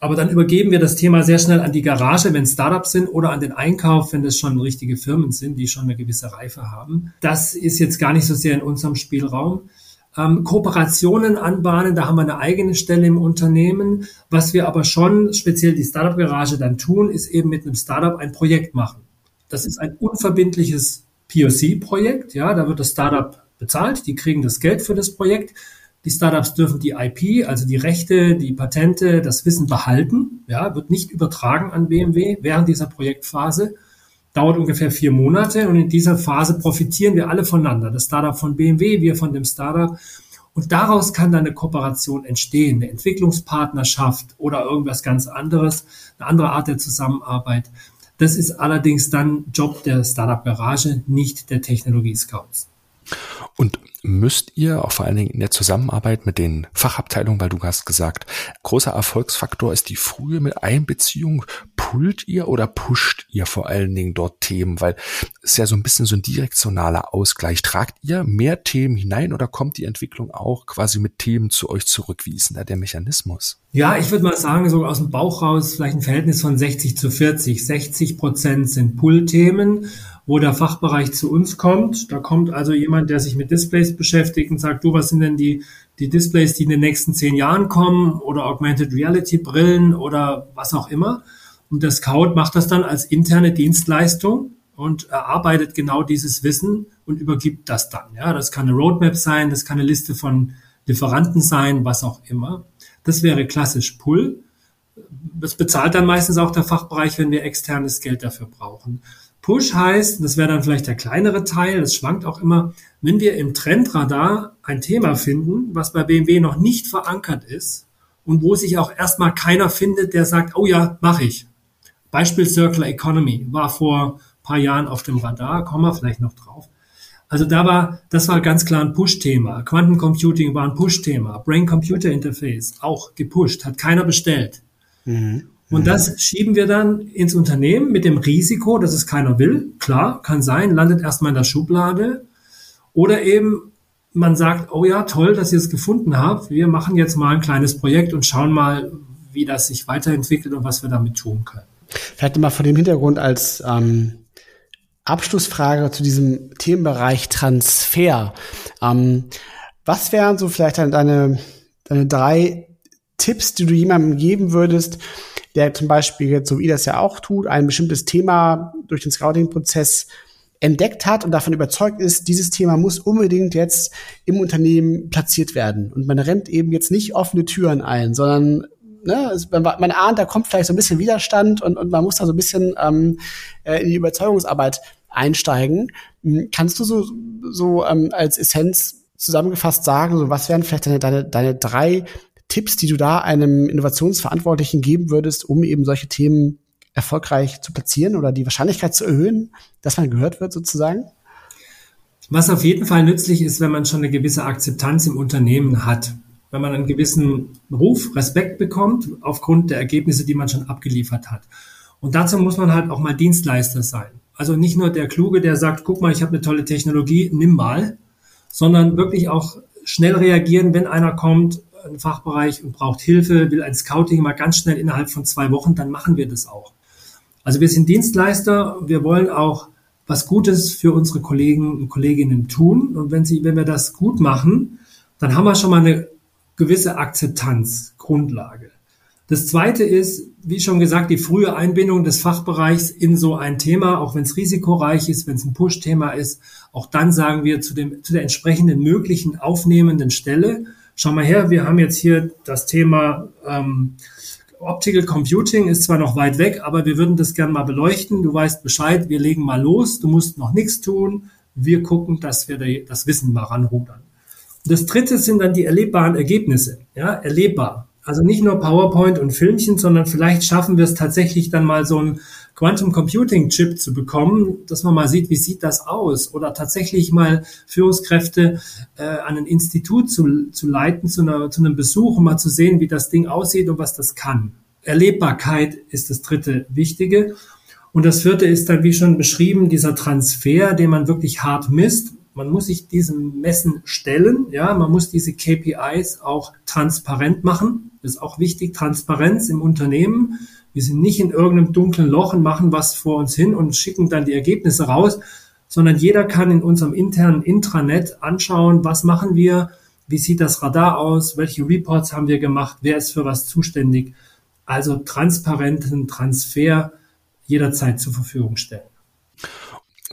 Aber dann übergeben wir das Thema sehr schnell an die Garage, wenn Startups sind, oder an den Einkauf, wenn das schon richtige Firmen sind, die schon eine gewisse Reife haben. Das ist jetzt gar nicht so sehr in unserem Spielraum ähm, Kooperationen anbahnen. Da haben wir eine eigene Stelle im Unternehmen. Was wir aber schon, speziell die Startup Garage dann tun, ist eben mit einem Startup ein Projekt machen. Das ist ein unverbindliches POC-Projekt. Ja, da wird das Startup bezahlt. Die kriegen das Geld für das Projekt. Die Startups dürfen die IP, also die Rechte, die Patente, das Wissen behalten. Ja, wird nicht übertragen an BMW während dieser Projektphase dauert ungefähr vier Monate und in dieser Phase profitieren wir alle voneinander. Das Startup von BMW, wir von dem Startup. Und daraus kann dann eine Kooperation entstehen, eine Entwicklungspartnerschaft oder irgendwas ganz anderes, eine andere Art der Zusammenarbeit. Das ist allerdings dann Job der Startup Garage, nicht der Technologie Scouts. Und müsst ihr, auch vor allen Dingen in der Zusammenarbeit mit den Fachabteilungen, weil du hast gesagt, großer Erfolgsfaktor ist die frühe mit Einbeziehung. Pullt ihr oder pusht ihr vor allen Dingen dort Themen? Weil es ist ja so ein bisschen so ein direktionaler Ausgleich. Tragt ihr mehr Themen hinein oder kommt die Entwicklung auch quasi mit Themen zu euch zurück? Wie ist denn da der Mechanismus? Ja, ich würde mal sagen, so aus dem Bauch raus vielleicht ein Verhältnis von 60 zu 40. 60 Prozent sind Pull-Themen wo der Fachbereich zu uns kommt. Da kommt also jemand, der sich mit Displays beschäftigt und sagt, du, was sind denn die, die Displays, die in den nächsten zehn Jahren kommen oder Augmented Reality Brillen oder was auch immer. Und der Scout macht das dann als interne Dienstleistung und erarbeitet genau dieses Wissen und übergibt das dann. Ja, das kann eine Roadmap sein, das kann eine Liste von Lieferanten sein, was auch immer. Das wäre klassisch Pull. Das bezahlt dann meistens auch der Fachbereich, wenn wir externes Geld dafür brauchen. Push heißt, das wäre dann vielleicht der kleinere Teil, das schwankt auch immer, wenn wir im Trendradar ein Thema finden, was bei BMW noch nicht verankert ist und wo sich auch erstmal keiner findet, der sagt, oh ja, mache ich. Beispiel Circular Economy war vor ein paar Jahren auf dem Radar, kommen wir vielleicht noch drauf. Also da war, das war ganz klar ein Push-Thema. Quantencomputing war ein Push-Thema. Brain-Computer-Interface auch gepusht, hat keiner bestellt. Mhm. Und das schieben wir dann ins Unternehmen mit dem Risiko, dass es keiner will. Klar, kann sein, landet erstmal in der Schublade. Oder eben man sagt, oh ja, toll, dass ihr es gefunden habt. Wir machen jetzt mal ein kleines Projekt und schauen mal, wie das sich weiterentwickelt und was wir damit tun können. Vielleicht mal vor dem Hintergrund als ähm, Abschlussfrage zu diesem Themenbereich Transfer. Ähm, was wären so vielleicht deine, deine drei Tipps, die du jemandem geben würdest, der zum Beispiel jetzt, so wie das ja auch tut, ein bestimmtes Thema durch den Scouting-Prozess entdeckt hat und davon überzeugt ist, dieses Thema muss unbedingt jetzt im Unternehmen platziert werden. Und man rennt eben jetzt nicht offene Türen ein, sondern ne, man, man ahnt, da kommt vielleicht so ein bisschen Widerstand und, und man muss da so ein bisschen ähm, äh, in die Überzeugungsarbeit einsteigen. Hm, kannst du so, so ähm, als Essenz zusammengefasst sagen, so was wären vielleicht deine, deine, deine drei Tipps, die du da einem Innovationsverantwortlichen geben würdest, um eben solche Themen erfolgreich zu platzieren oder die Wahrscheinlichkeit zu erhöhen, dass man gehört wird sozusagen? Was auf jeden Fall nützlich ist, wenn man schon eine gewisse Akzeptanz im Unternehmen hat. Wenn man einen gewissen Ruf, Respekt bekommt aufgrund der Ergebnisse, die man schon abgeliefert hat. Und dazu muss man halt auch mal Dienstleister sein. Also nicht nur der Kluge, der sagt, guck mal, ich habe eine tolle Technologie, nimm mal, sondern wirklich auch schnell reagieren, wenn einer kommt, ein Fachbereich und braucht Hilfe, will ein Scouting mal ganz schnell innerhalb von zwei Wochen, dann machen wir das auch. Also wir sind Dienstleister, wir wollen auch was Gutes für unsere Kollegen und Kolleginnen tun. Und wenn sie, wenn wir das gut machen, dann haben wir schon mal eine gewisse Akzeptanz, Grundlage. Das zweite ist, wie schon gesagt, die frühe Einbindung des Fachbereichs in so ein Thema, auch wenn es risikoreich ist, wenn es ein Push-Thema ist. Auch dann sagen wir zu, dem, zu der entsprechenden möglichen aufnehmenden Stelle, schau mal her, wir haben jetzt hier das Thema ähm, Optical Computing ist zwar noch weit weg, aber wir würden das gerne mal beleuchten. Du weißt Bescheid, wir legen mal los, du musst noch nichts tun. Wir gucken, dass wir das Wissen mal ranrudern. Das dritte sind dann die erlebbaren Ergebnisse. Ja, erlebbar. Also nicht nur PowerPoint und Filmchen, sondern vielleicht schaffen wir es tatsächlich dann mal so ein Quantum Computing Chip zu bekommen, dass man mal sieht, wie sieht das aus? Oder tatsächlich mal Führungskräfte äh, an ein Institut zu, zu leiten, zu, einer, zu einem Besuch, um mal zu sehen, wie das Ding aussieht und was das kann. Erlebbarkeit ist das dritte Wichtige. Und das vierte ist dann, wie schon beschrieben, dieser Transfer, den man wirklich hart misst. Man muss sich diesem Messen stellen, ja, man muss diese KPIs auch transparent machen. Das ist auch wichtig, Transparenz im Unternehmen wir sind nicht in irgendeinem dunklen Loch und machen was vor uns hin und schicken dann die Ergebnisse raus, sondern jeder kann in unserem internen Intranet anschauen, was machen wir, wie sieht das Radar aus, welche Reports haben wir gemacht, wer ist für was zuständig. Also transparenten Transfer jederzeit zur Verfügung stellen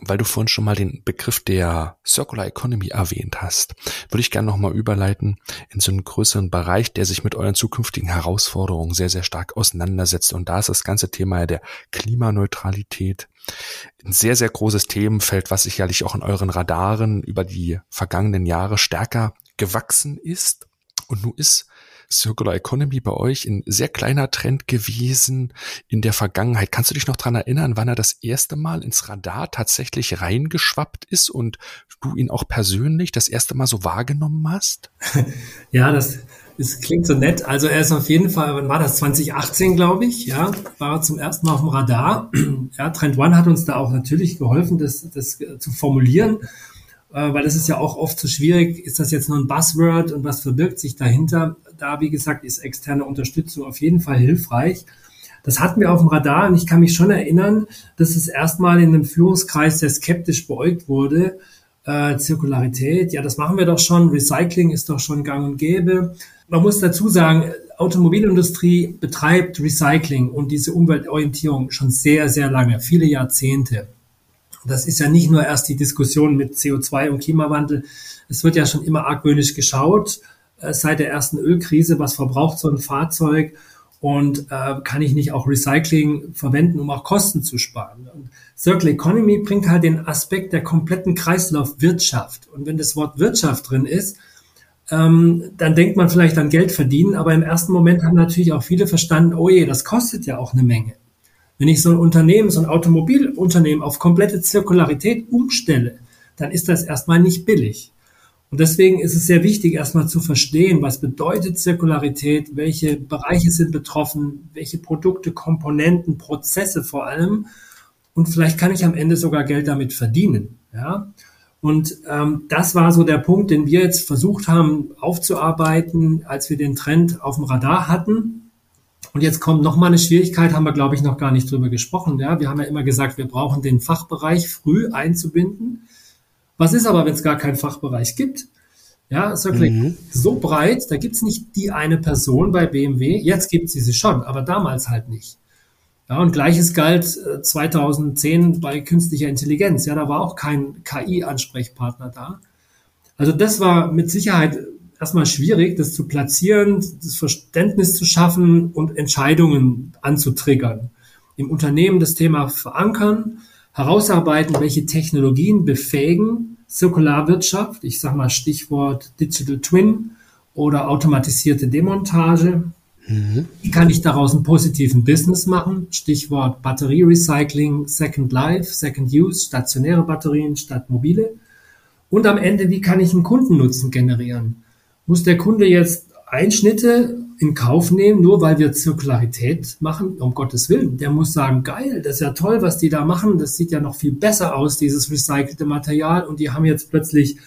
weil du vorhin schon mal den Begriff der Circular Economy erwähnt hast, würde ich gerne nochmal überleiten in so einen größeren Bereich, der sich mit euren zukünftigen Herausforderungen sehr, sehr stark auseinandersetzt. Und da ist das ganze Thema der Klimaneutralität ein sehr, sehr großes Themenfeld, was sicherlich auch in euren Radaren über die vergangenen Jahre stärker gewachsen ist. Und nun ist Circular Economy bei euch ein sehr kleiner Trend gewesen in der Vergangenheit. Kannst du dich noch dran erinnern, wann er das erste Mal ins Radar tatsächlich reingeschwappt ist und du ihn auch persönlich das erste Mal so wahrgenommen hast? <laughs> Ja, das, das klingt so nett. Also er ist auf jeden Fall, wann war das? 2018, glaube ich, ja, war er zum ersten Mal auf dem Radar. <clears throat> Ja, Trend One hat uns da auch natürlich geholfen, das, das zu formulieren äh, weil es ist ja auch oft so schwierig, ist das jetzt nur ein Buzzword und was verbirgt sich dahinter? Da, wie gesagt, ist externe Unterstützung auf jeden Fall hilfreich. Das hatten wir auf dem Radar und ich kann mich schon erinnern, dass es erstmal in einem Führungskreis sehr skeptisch beäugt wurde. Äh, Zirkularität, ja, das machen wir doch schon. Recycling ist doch schon gang und gäbe. Man muss dazu sagen, Automobilindustrie betreibt Recycling und diese Umweltorientierung schon sehr, sehr lange, viele Jahrzehnte. Das ist ja nicht nur erst die Diskussion mit CO2 und Klimawandel. Es wird ja schon immer argwöhnisch geschaut äh, seit der ersten Ölkrise, was verbraucht so ein Fahrzeug und äh, kann ich nicht auch Recycling verwenden, um auch Kosten zu sparen. Und Circular Economy bringt halt den Aspekt der kompletten Kreislaufwirtschaft. Und wenn das Wort Wirtschaft drin ist, ähm, dann denkt man vielleicht an Geld verdienen, aber im ersten Moment haben natürlich auch viele verstanden, oh je, das kostet ja auch eine Menge. Wenn ich so ein Unternehmen, so ein Automobilunternehmen auf komplette Zirkularität umstelle, dann ist das erstmal nicht billig. Und deswegen ist es sehr wichtig, erstmal zu verstehen, was bedeutet Zirkularität, welche Bereiche sind betroffen, welche Produkte, Komponenten, Prozesse vor allem. Und vielleicht kann ich am Ende sogar Geld damit verdienen. Ja? Und ähm, das war so der Punkt, den wir jetzt versucht haben aufzuarbeiten, als wir den Trend auf dem Radar hatten. Und jetzt kommt noch mal eine Schwierigkeit, haben wir, glaube ich, noch gar nicht drüber gesprochen. Ja? Wir haben ja immer gesagt, wir brauchen den Fachbereich früh einzubinden. Was ist aber, wenn es gar keinen Fachbereich gibt? Ja, Circling mhm. so breit, da gibt's nicht die eine Person bei BMW. Jetzt gibt sie sie schon, aber damals halt nicht. Ja, und gleiches galt 2010 äh, bei künstlicher Intelligenz. Ja, da war auch kein KI-Ansprechpartner da. Also das war mit Sicherheit erstmal schwierig, das zu platzieren, das Verständnis zu schaffen und Entscheidungen anzutriggern. Im Unternehmen das Thema verankern, herausarbeiten, welche Technologien befähigen Zirkularwirtschaft, ich sage mal Stichwort Digital Twin oder automatisierte Demontage. Mhm. Wie kann ich daraus einen positiven Business machen? Stichwort Batterierecycling, Second Life, Second Use, stationäre Batterien statt mobile. Und am Ende, wie kann ich einen Kundennutzen generieren? Muss der Kunde jetzt Einschnitte in Kauf nehmen, nur weil wir Zirkularität machen, um Gottes Willen. Der muss sagen, geil, das ist ja toll, was die da machen. Das sieht ja noch viel besser aus, dieses recycelte Material. Und die haben jetzt plötzlich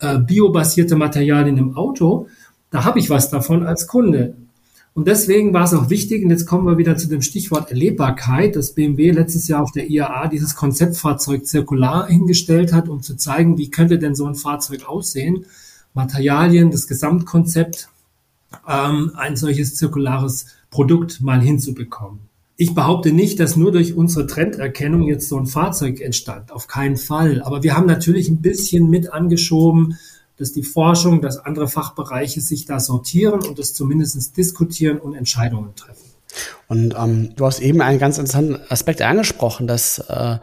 äh, biobasierte Materialien im Auto. Da habe ich was davon als Kunde. Und deswegen war es auch wichtig, und jetzt kommen wir wieder zu dem Stichwort Erlebbarkeit, dass BMW letztes Jahr auf der IAA dieses Konzeptfahrzeug zirkular hingestellt hat, um zu zeigen, wie könnte denn so ein Fahrzeug aussehen. Materialien, das Gesamtkonzept ähm, ein solches zirkulares Produkt mal hinzubekommen. Ich behaupte nicht, dass nur durch unsere Trenderkennung jetzt so ein Fahrzeug entstand. Auf keinen Fall. Aber wir haben natürlich ein bisschen mit angeschoben, dass die Forschung, dass andere Fachbereiche sich da sortieren und das zumindest diskutieren und Entscheidungen treffen. Und ähm, du hast eben einen ganz interessanten Aspekt angesprochen, dass äh,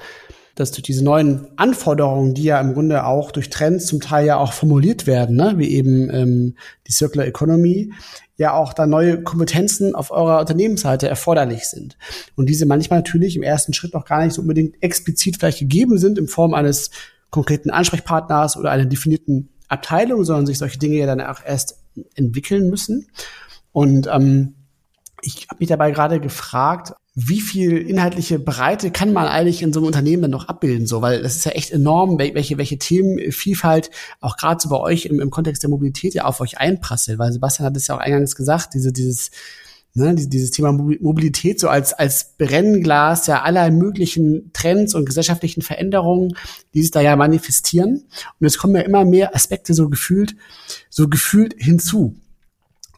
dass durch diese neuen Anforderungen, die ja im Grunde auch durch Trends zum Teil ja auch formuliert werden, ne, wie eben ähm, die Circular Economy, ja auch da neue Kompetenzen auf eurer Unternehmensseite erforderlich sind. Und diese manchmal natürlich im ersten Schritt noch gar nicht so unbedingt explizit vielleicht gegeben sind in Form eines konkreten Ansprechpartners oder einer definierten Abteilung, sondern sich solche Dinge ja dann auch erst entwickeln müssen. Und ähm, ich habe mich dabei gerade gefragt, wie viel inhaltliche Breite kann man eigentlich in so einem Unternehmen dann noch abbilden, so, weil das ist ja echt enorm, welche, welche Themenvielfalt auch gerade so bei euch im, im Kontext der Mobilität ja auf euch einprasselt, weil Sebastian hat es ja auch eingangs gesagt, diese, dieses, ne, dieses Thema Mobilität so als, als Brennglas ja aller möglichen Trends und gesellschaftlichen Veränderungen, die sich da ja manifestieren. Und es kommen ja immer mehr Aspekte so gefühlt, so gefühlt hinzu.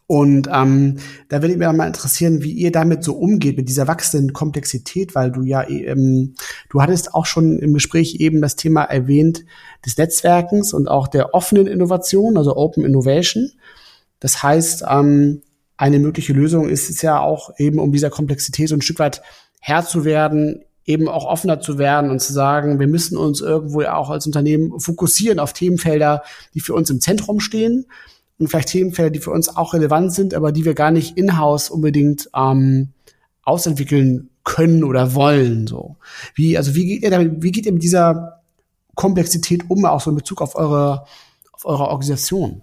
Und ähm, da würde mich mal interessieren, wie ihr damit so umgeht, mit dieser wachsenden Komplexität, weil du ja, ähm, du hattest auch schon im Gespräch eben das Thema erwähnt des Netzwerkens und auch der offenen Innovation, also Open Innovation. Das heißt, ähm, eine mögliche Lösung ist es ja auch eben, um dieser Komplexität so ein Stück weit Herr zu werden, eben auch offener zu werden und zu sagen, wir müssen uns irgendwo auch als Unternehmen fokussieren auf Themenfelder, die für uns im Zentrum stehen und vielleicht Themenfelder, die für uns auch relevant sind, aber die wir gar nicht in-house unbedingt ähm, ausentwickeln können oder wollen. So. Wie, also wie geht ihr damit, wie geht ihr mit dieser Komplexität um, auch so in Bezug auf eure, auf eure Organisation?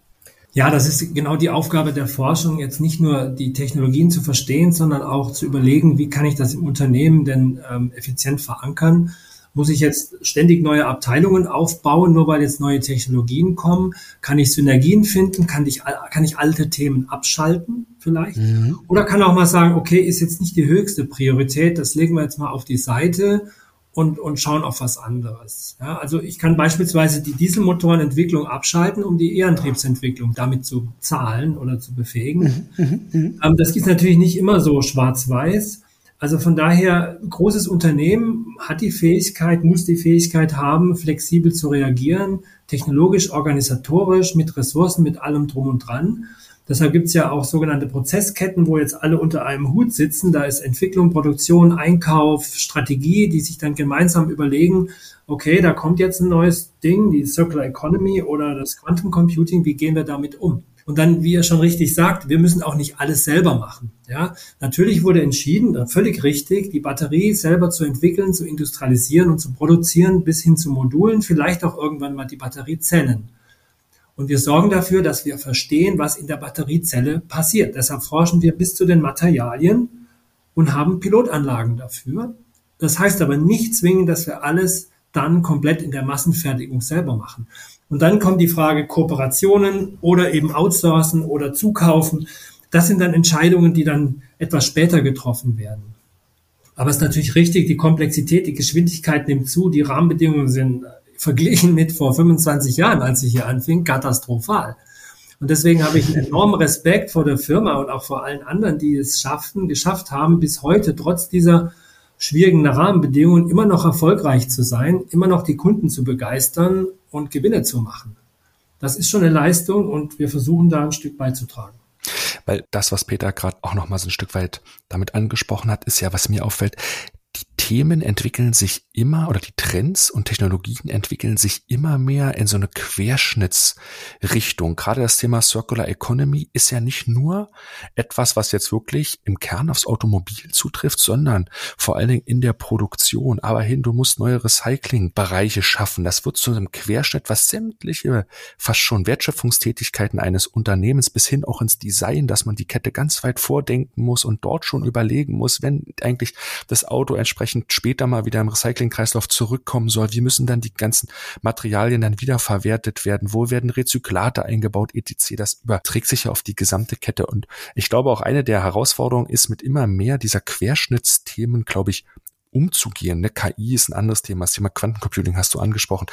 Ja, das ist genau die Aufgabe der Forschung, jetzt nicht nur die Technologien zu verstehen, sondern auch zu überlegen, wie kann ich das im Unternehmen denn ähm, effizient verankern muss ich jetzt ständig neue Abteilungen aufbauen, nur weil jetzt neue Technologien kommen? Kann ich Synergien finden? Kann ich, kann ich alte Themen abschalten vielleicht? Mhm. Oder kann auch mal sagen, okay, ist jetzt nicht die höchste Priorität, das legen wir jetzt mal auf die Seite und, und schauen auf was anderes. Ja, also ich kann beispielsweise die Dieselmotorenentwicklung abschalten, um die E-Antriebsentwicklung damit zu zahlen oder zu befähigen. Mhm, mh, mh. Ähm, das ist natürlich nicht immer so schwarz-weiß. Also von daher, großes Unternehmen hat die Fähigkeit, muss die Fähigkeit haben, flexibel zu reagieren, technologisch, organisatorisch, mit Ressourcen, mit allem drum und dran. Deshalb gibt es ja auch sogenannte Prozessketten, wo jetzt alle unter einem Hut sitzen. Da ist Entwicklung, Produktion, Einkauf, Strategie, die sich dann gemeinsam überlegen, okay, da kommt jetzt ein neues Ding, die Circular Economy oder das Quantum Computing, wie gehen wir damit um? Und dann, wie ihr schon richtig sagt, wir müssen auch nicht alles selber machen. Ja, natürlich wurde entschieden, völlig richtig, die Batterie selber zu entwickeln, zu industrialisieren und zu produzieren bis hin zu Modulen, vielleicht auch irgendwann mal die Batteriezellen. Und wir sorgen dafür, dass wir verstehen, was in der Batteriezelle passiert. Deshalb forschen wir bis zu den Materialien und haben Pilotanlagen dafür. Das heißt aber nicht zwingend, dass wir alles dann komplett in der Massenfertigung selber machen. Und dann kommt die Frage Kooperationen oder eben outsourcen oder zukaufen. Das sind dann Entscheidungen, die dann etwas später getroffen werden. Aber es ist natürlich richtig, die Komplexität, die Geschwindigkeit nimmt zu, die Rahmenbedingungen sind verglichen mit vor 25 Jahren, als ich hier anfing, katastrophal. Und deswegen habe ich einen enormen Respekt vor der Firma und auch vor allen anderen, die es schaffen, geschafft haben, bis heute trotz dieser schwierigen Rahmenbedingungen immer noch erfolgreich zu sein, immer noch die Kunden zu begeistern und Gewinne zu machen. Das ist schon eine Leistung und wir versuchen da ein Stück beizutragen. Weil das, was Peter gerade auch noch mal so ein Stück weit damit angesprochen hat, ist ja, was mir auffällt, Themen entwickeln sich immer oder die Trends und Technologien entwickeln sich immer mehr in so eine Querschnittsrichtung. Gerade das Thema Circular Economy ist ja nicht nur etwas, was jetzt wirklich im Kern aufs Automobil zutrifft, sondern vor allen Dingen in der Produktion. Aber hin, du musst neue Recyclingbereiche schaffen. Das wird zu einem Querschnitt, was sämtliche fast schon Wertschöpfungstätigkeiten eines Unternehmens bis hin auch ins Design, dass man die Kette ganz weit vordenken muss und dort schon überlegen muss, wenn eigentlich das Auto entsprechend später mal wieder im Recyclingkreislauf zurückkommen soll. Wie müssen dann die ganzen Materialien dann wieder verwertet werden? Wo werden Rezyklate eingebaut, etc. Das überträgt sich ja auf die gesamte Kette. Und ich glaube auch eine der Herausforderungen ist mit immer mehr dieser Querschnittsthemen, glaube ich, umzugehen. Ne? KI ist ein anderes Thema. Das Thema Quantencomputing hast du angesprochen.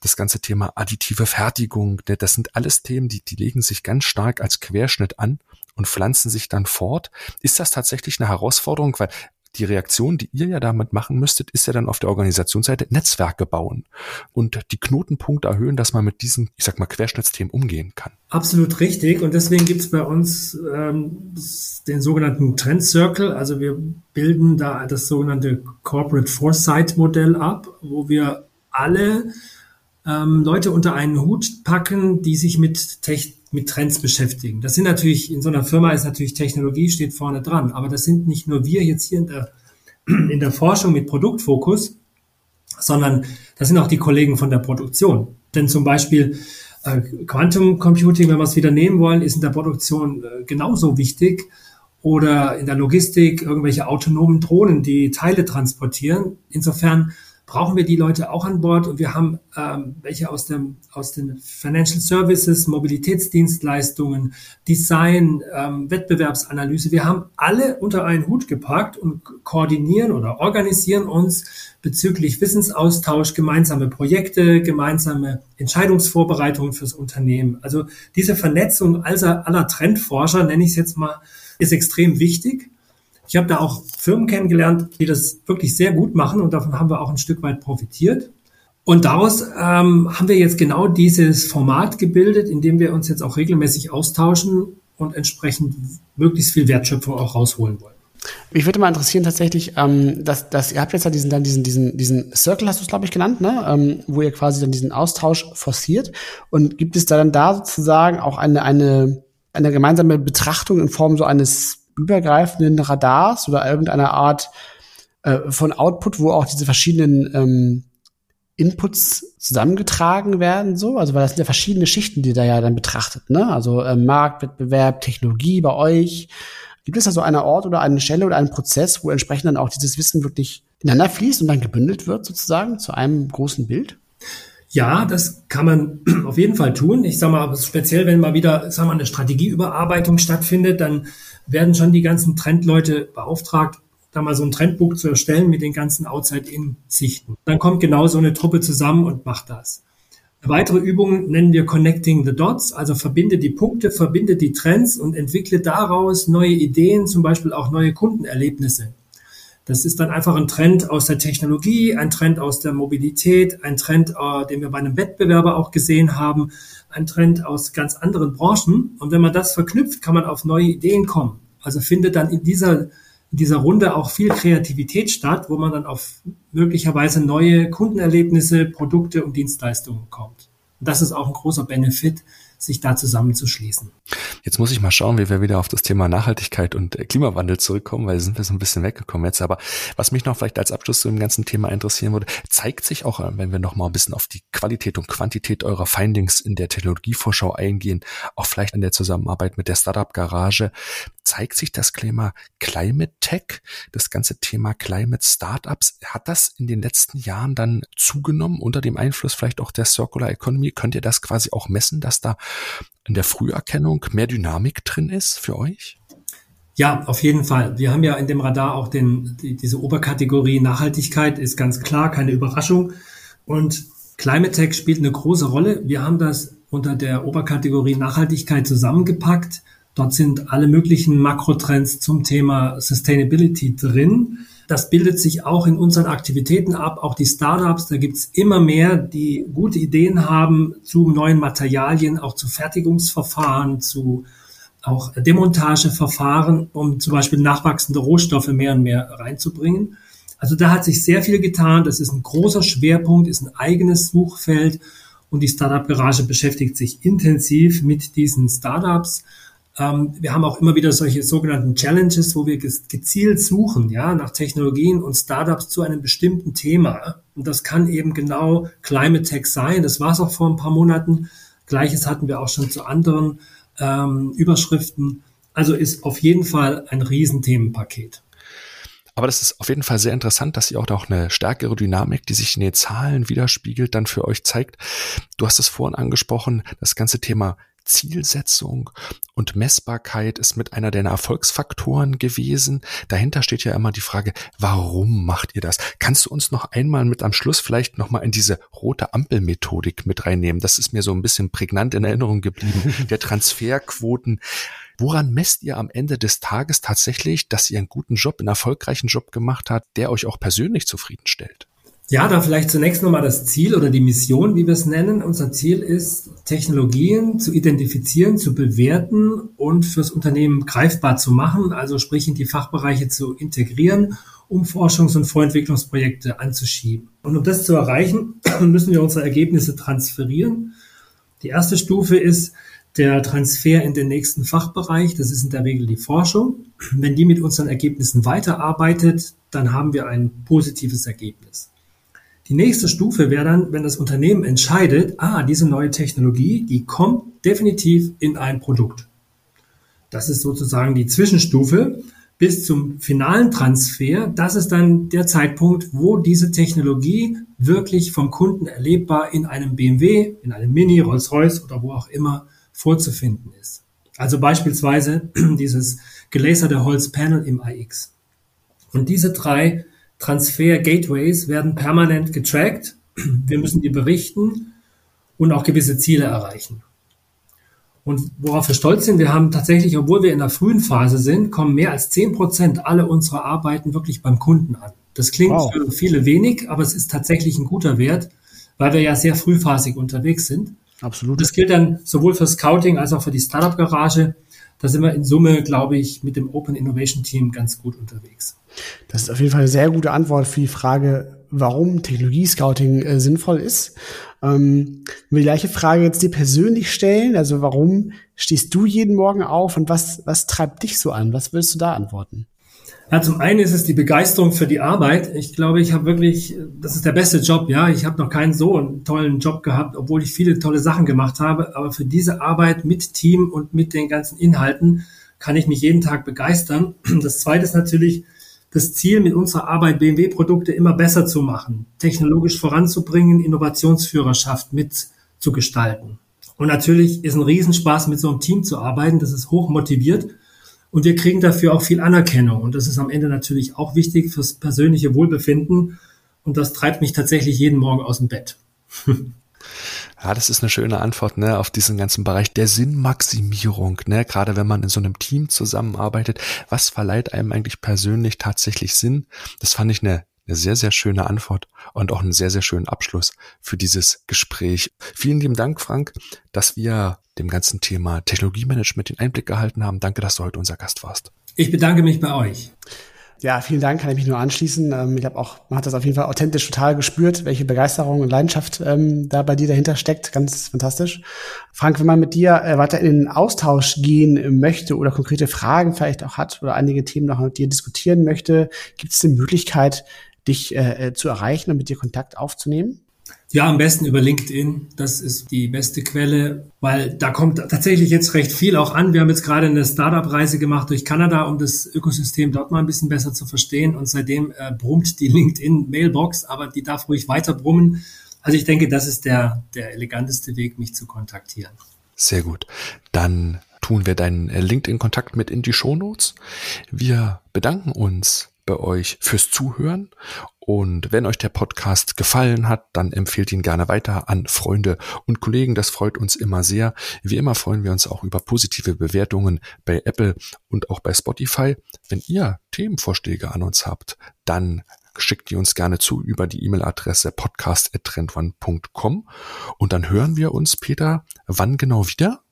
Das ganze Thema additive Fertigung, ne? das sind alles Themen, die, die legen sich ganz stark als Querschnitt an und pflanzen sich dann fort. Ist das tatsächlich eine Herausforderung? Weil die Reaktion, die ihr ja damit machen müsstet, ist ja dann auf der Organisationsseite Netzwerke bauen und die Knotenpunkte erhöhen, dass man mit diesen, ich sag mal, Querschnittsthemen umgehen kann. Absolut richtig. Und deswegen gibt es bei uns ähm, den sogenannten Trend Circle. Also wir bilden da das sogenannte Corporate Foresight Modell ab, wo wir alle ähm, Leute unter einen Hut packen, die sich mit Technik mit Trends beschäftigen. Das sind natürlich, in so einer Firma ist natürlich Technologie steht vorne dran, aber das sind nicht nur wir jetzt hier in der, in der Forschung mit Produktfokus, sondern das sind auch die Kollegen von der Produktion. Denn zum Beispiel äh, Quantum Computing, wenn wir es wieder nehmen wollen, ist in der Produktion äh, genauso wichtig oder in der Logistik irgendwelche autonomen Drohnen, die Teile transportieren. Insofern brauchen wir die Leute auch an Bord und wir haben ähm, welche aus, dem, aus den Financial Services, Mobilitätsdienstleistungen, Design, ähm, Wettbewerbsanalyse. Wir haben alle unter einen Hut gepackt und koordinieren oder organisieren uns bezüglich Wissensaustausch, gemeinsame Projekte, gemeinsame Entscheidungsvorbereitungen fürs Unternehmen. Also diese Vernetzung aller, aller Trendforscher, nenne ich es jetzt mal, ist extrem wichtig. Ich habe da auch Firmen kennengelernt, die das wirklich sehr gut machen und davon haben wir auch ein Stück weit profitiert. Und daraus ähm, haben wir jetzt genau dieses Format gebildet, in dem wir uns jetzt auch regelmäßig austauschen und entsprechend möglichst viel Wertschöpfung auch rausholen wollen. Mich würde mal interessieren tatsächlich, ähm, dass, dass ihr habt jetzt ja diesen dann diesen diesen diesen Circle hast du es glaube ich genannt, ne, ähm, wo ihr quasi dann diesen Austausch forciert und gibt es da dann da sozusagen auch eine eine eine gemeinsame Betrachtung in Form so eines übergreifenden Radars oder irgendeiner Art äh, von Output, wo auch diese verschiedenen ähm, Inputs zusammengetragen werden, so, also weil das sind ja verschiedene Schichten, die da ja dann betrachtet, ne? Also äh, Marktwettbewerb, Technologie bei euch. Gibt es da so einen Ort oder eine Stelle oder einen Prozess, wo entsprechend dann auch dieses Wissen wirklich ineinander fließt und dann gebündelt wird sozusagen zu einem großen Bild? Ja, das kann man <clears throat> auf jeden Fall tun. Ich sage mal, speziell wenn mal wieder, sagen wir, eine Strategieüberarbeitung stattfindet, dann werden schon die ganzen Trendleute beauftragt, da mal so ein Trendbook zu erstellen mit den ganzen Outside-In-Sichten. Dann kommt genau so eine Truppe zusammen und macht das. Weitere Übung nennen wir Connecting the Dots, also verbinde die Punkte, verbinde die Trends und entwickle daraus neue Ideen, zum Beispiel auch neue Kundenerlebnisse. Das ist dann einfach ein Trend aus der Technologie, ein Trend aus der Mobilität, ein Trend, äh, den wir bei einem Wettbewerber auch gesehen haben, ein Trend aus ganz anderen Branchen. Und wenn man das verknüpft, kann man auf neue Ideen kommen. Also findet dann in dieser, in dieser Runde auch viel Kreativität statt, wo man dann auf möglicherweise neue Kundenerlebnisse, Produkte und Dienstleistungen kommt. Und das ist auch ein großer Benefit sich da zusammenzuschließen. Jetzt muss ich mal schauen, wie wir wieder auf das Thema Nachhaltigkeit und äh, Klimawandel zurückkommen, weil sind wir so ein bisschen weggekommen jetzt. Aber was mich noch vielleicht als Abschluss zu dem ganzen Thema interessieren würde, zeigt sich auch, äh, wenn wir noch mal ein bisschen auf die Qualität und Quantität eurer Findings in der Technologievorschau eingehen, auch vielleicht an der Zusammenarbeit mit der Startup Garage, zeigt sich das Thema Climate Tech, das ganze Thema Climate Startups, hat das in den letzten Jahren dann zugenommen unter dem Einfluss vielleicht auch der Circular Economy? Könnt ihr das quasi auch messen, dass da in der Früherkennung mehr Dynamik drin ist für euch? Ja, auf jeden Fall. Wir haben ja in dem Radar auch den, die, diese Oberkategorie Nachhaltigkeit, ist ganz klar, keine Überraschung. Und Climate Tech spielt eine große Rolle. Wir haben das unter der Oberkategorie Nachhaltigkeit zusammengepackt. Dort sind alle möglichen Makrotrends zum Thema Sustainability drin. Das bildet sich auch in unseren Aktivitäten ab, auch die Startups. Da gibt's immer mehr, die gute Ideen haben zu neuen Materialien, auch zu Fertigungsverfahren, zu auch Demontageverfahren, um zum Beispiel nachwachsende Rohstoffe mehr und mehr reinzubringen. Also da hat sich sehr viel getan. Das ist ein großer Schwerpunkt, ist ein eigenes Suchfeld und die Startup Garage beschäftigt sich intensiv mit diesen Startups wir haben auch immer wieder solche sogenannten Challenges, wo wir gezielt suchen, ja, nach Technologien und Startups zu einem bestimmten Thema. Und das kann eben genau Climate Tech sein. Das war es auch vor ein paar Monaten. Gleiches hatten wir auch schon zu anderen ähm, Überschriften. Also ist auf jeden Fall ein Riesenthemenpaket. Aber das ist auf jeden Fall sehr interessant, dass ihr auch noch eine stärkere Dynamik, die sich in den Zahlen widerspiegelt, dann für euch zeigt. Du hast es vorhin angesprochen, das ganze Thema Zielsetzung und Messbarkeit ist mit einer der Erfolgsfaktoren gewesen. Dahinter steht ja immer die Frage, warum macht ihr das? Kannst du uns noch einmal mit am Schluss vielleicht nochmal in diese rote Ampelmethodik mit reinnehmen? Das ist mir so ein bisschen prägnant in Erinnerung geblieben. <laughs> der Transferquoten. Woran messt ihr am Ende des Tages tatsächlich, dass ihr einen guten Job, einen erfolgreichen Job gemacht habt, der euch auch persönlich zufriedenstellt? Ja, da vielleicht zunächst nochmal das Ziel oder die Mission, wie wir es nennen. Unser Ziel ist, Technologien zu identifizieren, zu bewerten und fürs Unternehmen greifbar zu machen, also sprich in die Fachbereiche zu integrieren, um Forschungs- und Vorentwicklungsprojekte anzuschieben. Und um das zu erreichen, <clears throat> müssen wir unsere Ergebnisse transferieren. Die erste Stufe ist der Transfer in den nächsten Fachbereich. Das ist in der Regel die Forschung. Wenn die mit unseren Ergebnissen weiterarbeitet, dann haben wir ein positives Ergebnis. Die nächste Stufe wäre dann, wenn das Unternehmen entscheidet, ah, diese neue Technologie, die kommt definitiv in ein Produkt. Das ist sozusagen die Zwischenstufe bis zum finalen Transfer. Das ist dann der Zeitpunkt, wo diese Technologie wirklich vom Kunden erlebbar in einem BMW, in einem Mini, Rolls-Royce oder wo auch immer vorzufinden ist. Also beispielsweise <clears throat> dieses gelaserte Holzpanel im AX. Und diese drei Transfer-Gateways werden permanent getrackt. Wir müssen die berichten und auch gewisse Ziele erreichen. Und worauf wir stolz sind, wir haben tatsächlich, obwohl wir in der frühen Phase sind, kommen mehr als zehn Prozent alle unserer Arbeiten wirklich beim Kunden an. Das klingt wow. für viele wenig, aber es ist tatsächlich ein guter Wert, weil wir ja sehr frühphasig unterwegs sind. Absolut. Das gilt dann sowohl für Scouting als auch für die Startup Garage. Da sind wir in Summe, glaube ich, mit dem Open Innovation Team ganz gut unterwegs. Das ist auf jeden Fall eine sehr gute Antwort für die Frage, warum Technologie-Scouting äh, sinnvoll ist. Ähm, will die gleiche Frage jetzt dir persönlich stellen. Also warum stehst du jeden Morgen auf und was, was treibt dich so an? Was willst du da antworten? Ja, zum einen ist es die Begeisterung für die Arbeit. Ich glaube, ich habe wirklich, das ist der beste Job, ja. Ich habe noch keinen so tollen Job gehabt, obwohl ich viele tolle Sachen gemacht habe. Aber für diese Arbeit mit Team und mit den ganzen Inhalten kann ich mich jeden Tag begeistern. Das zweite ist natürlich, das Ziel mit unserer Arbeit, BMW-Produkte immer besser zu machen, technologisch voranzubringen, Innovationsführerschaft mitzugestalten. Und natürlich ist ein Riesenspaß, mit so einem Team zu arbeiten. Das ist hoch motiviert. Und wir kriegen dafür auch viel Anerkennung. Und das ist am Ende natürlich auch wichtig fürs persönliche Wohlbefinden. Und das treibt mich tatsächlich jeden Morgen aus dem Bett. <laughs> Ja, das ist eine schöne Antwort, ne, auf diesen ganzen Bereich der Sinnmaximierung, ne, gerade wenn man in so einem Team zusammenarbeitet. Was verleiht einem eigentlich persönlich tatsächlich Sinn? Das fand ich eine, eine sehr, sehr schöne Antwort und auch einen sehr, sehr schönen Abschluss für dieses Gespräch. Vielen lieben Dank, Frank, dass wir dem ganzen Thema Technologiemanagement den Einblick gehalten haben. Danke, dass du heute unser Gast warst. Ich bedanke mich bei euch. Ja, vielen Dank, kann ich mich nur anschließen. Ähm, ich glaube auch, man hat das auf jeden Fall authentisch total gespürt, welche Begeisterung und Leidenschaft ähm, da bei dir dahinter steckt. Ganz fantastisch. Frank, wenn man mit dir äh, weiter in den Austausch gehen möchte oder konkrete Fragen vielleicht auch hat oder einige Themen noch mit dir diskutieren möchte, gibt es die Möglichkeit, dich äh, äh, zu erreichen und mit dir Kontakt aufzunehmen? Ja, am besten über LinkedIn. Das ist die beste Quelle, weil da kommt tatsächlich jetzt recht viel auch an. Wir haben jetzt gerade eine Startup-Reise gemacht durch Kanada, um das Ökosystem dort mal ein bisschen besser zu verstehen. Und seitdem äh, brummt die <laughs> LinkedIn-Mailbox, aber die darf ruhig weiter brummen. Also ich denke, das ist der, der eleganteste Weg, mich zu kontaktieren. Sehr gut. Dann tun wir deinen äh, LinkedIn-Kontakt mit in die Shownotes. Wir bedanken uns bei euch fürs Zuhören. Und wenn euch der Podcast gefallen hat, dann empfehlt ihn gerne weiter an Freunde und Kollegen. Das freut uns immer sehr. Wie immer freuen wir uns auch über positive Bewertungen bei Apple und auch bei Spotify. Wenn ihr Themenvorschläge an uns habt, dann schickt die uns gerne zu über die E-Mail-Adresse podcast.trendone.com. Und dann hören wir uns, Peter, wann genau wieder?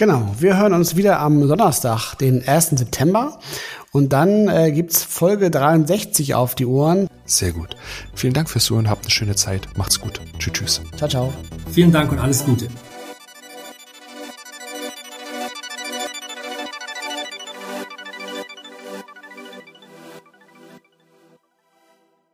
Genau, wir hören uns wieder am Donnerstag, den 1. September. Und dann äh, gibt's Folge 63 auf die Ohren. Sehr gut. Vielen Dank fürs Zuhören, habt eine schöne Zeit. Macht's gut. Tschüss, tschüss. Ciao, ciao. Vielen Dank und alles Gute.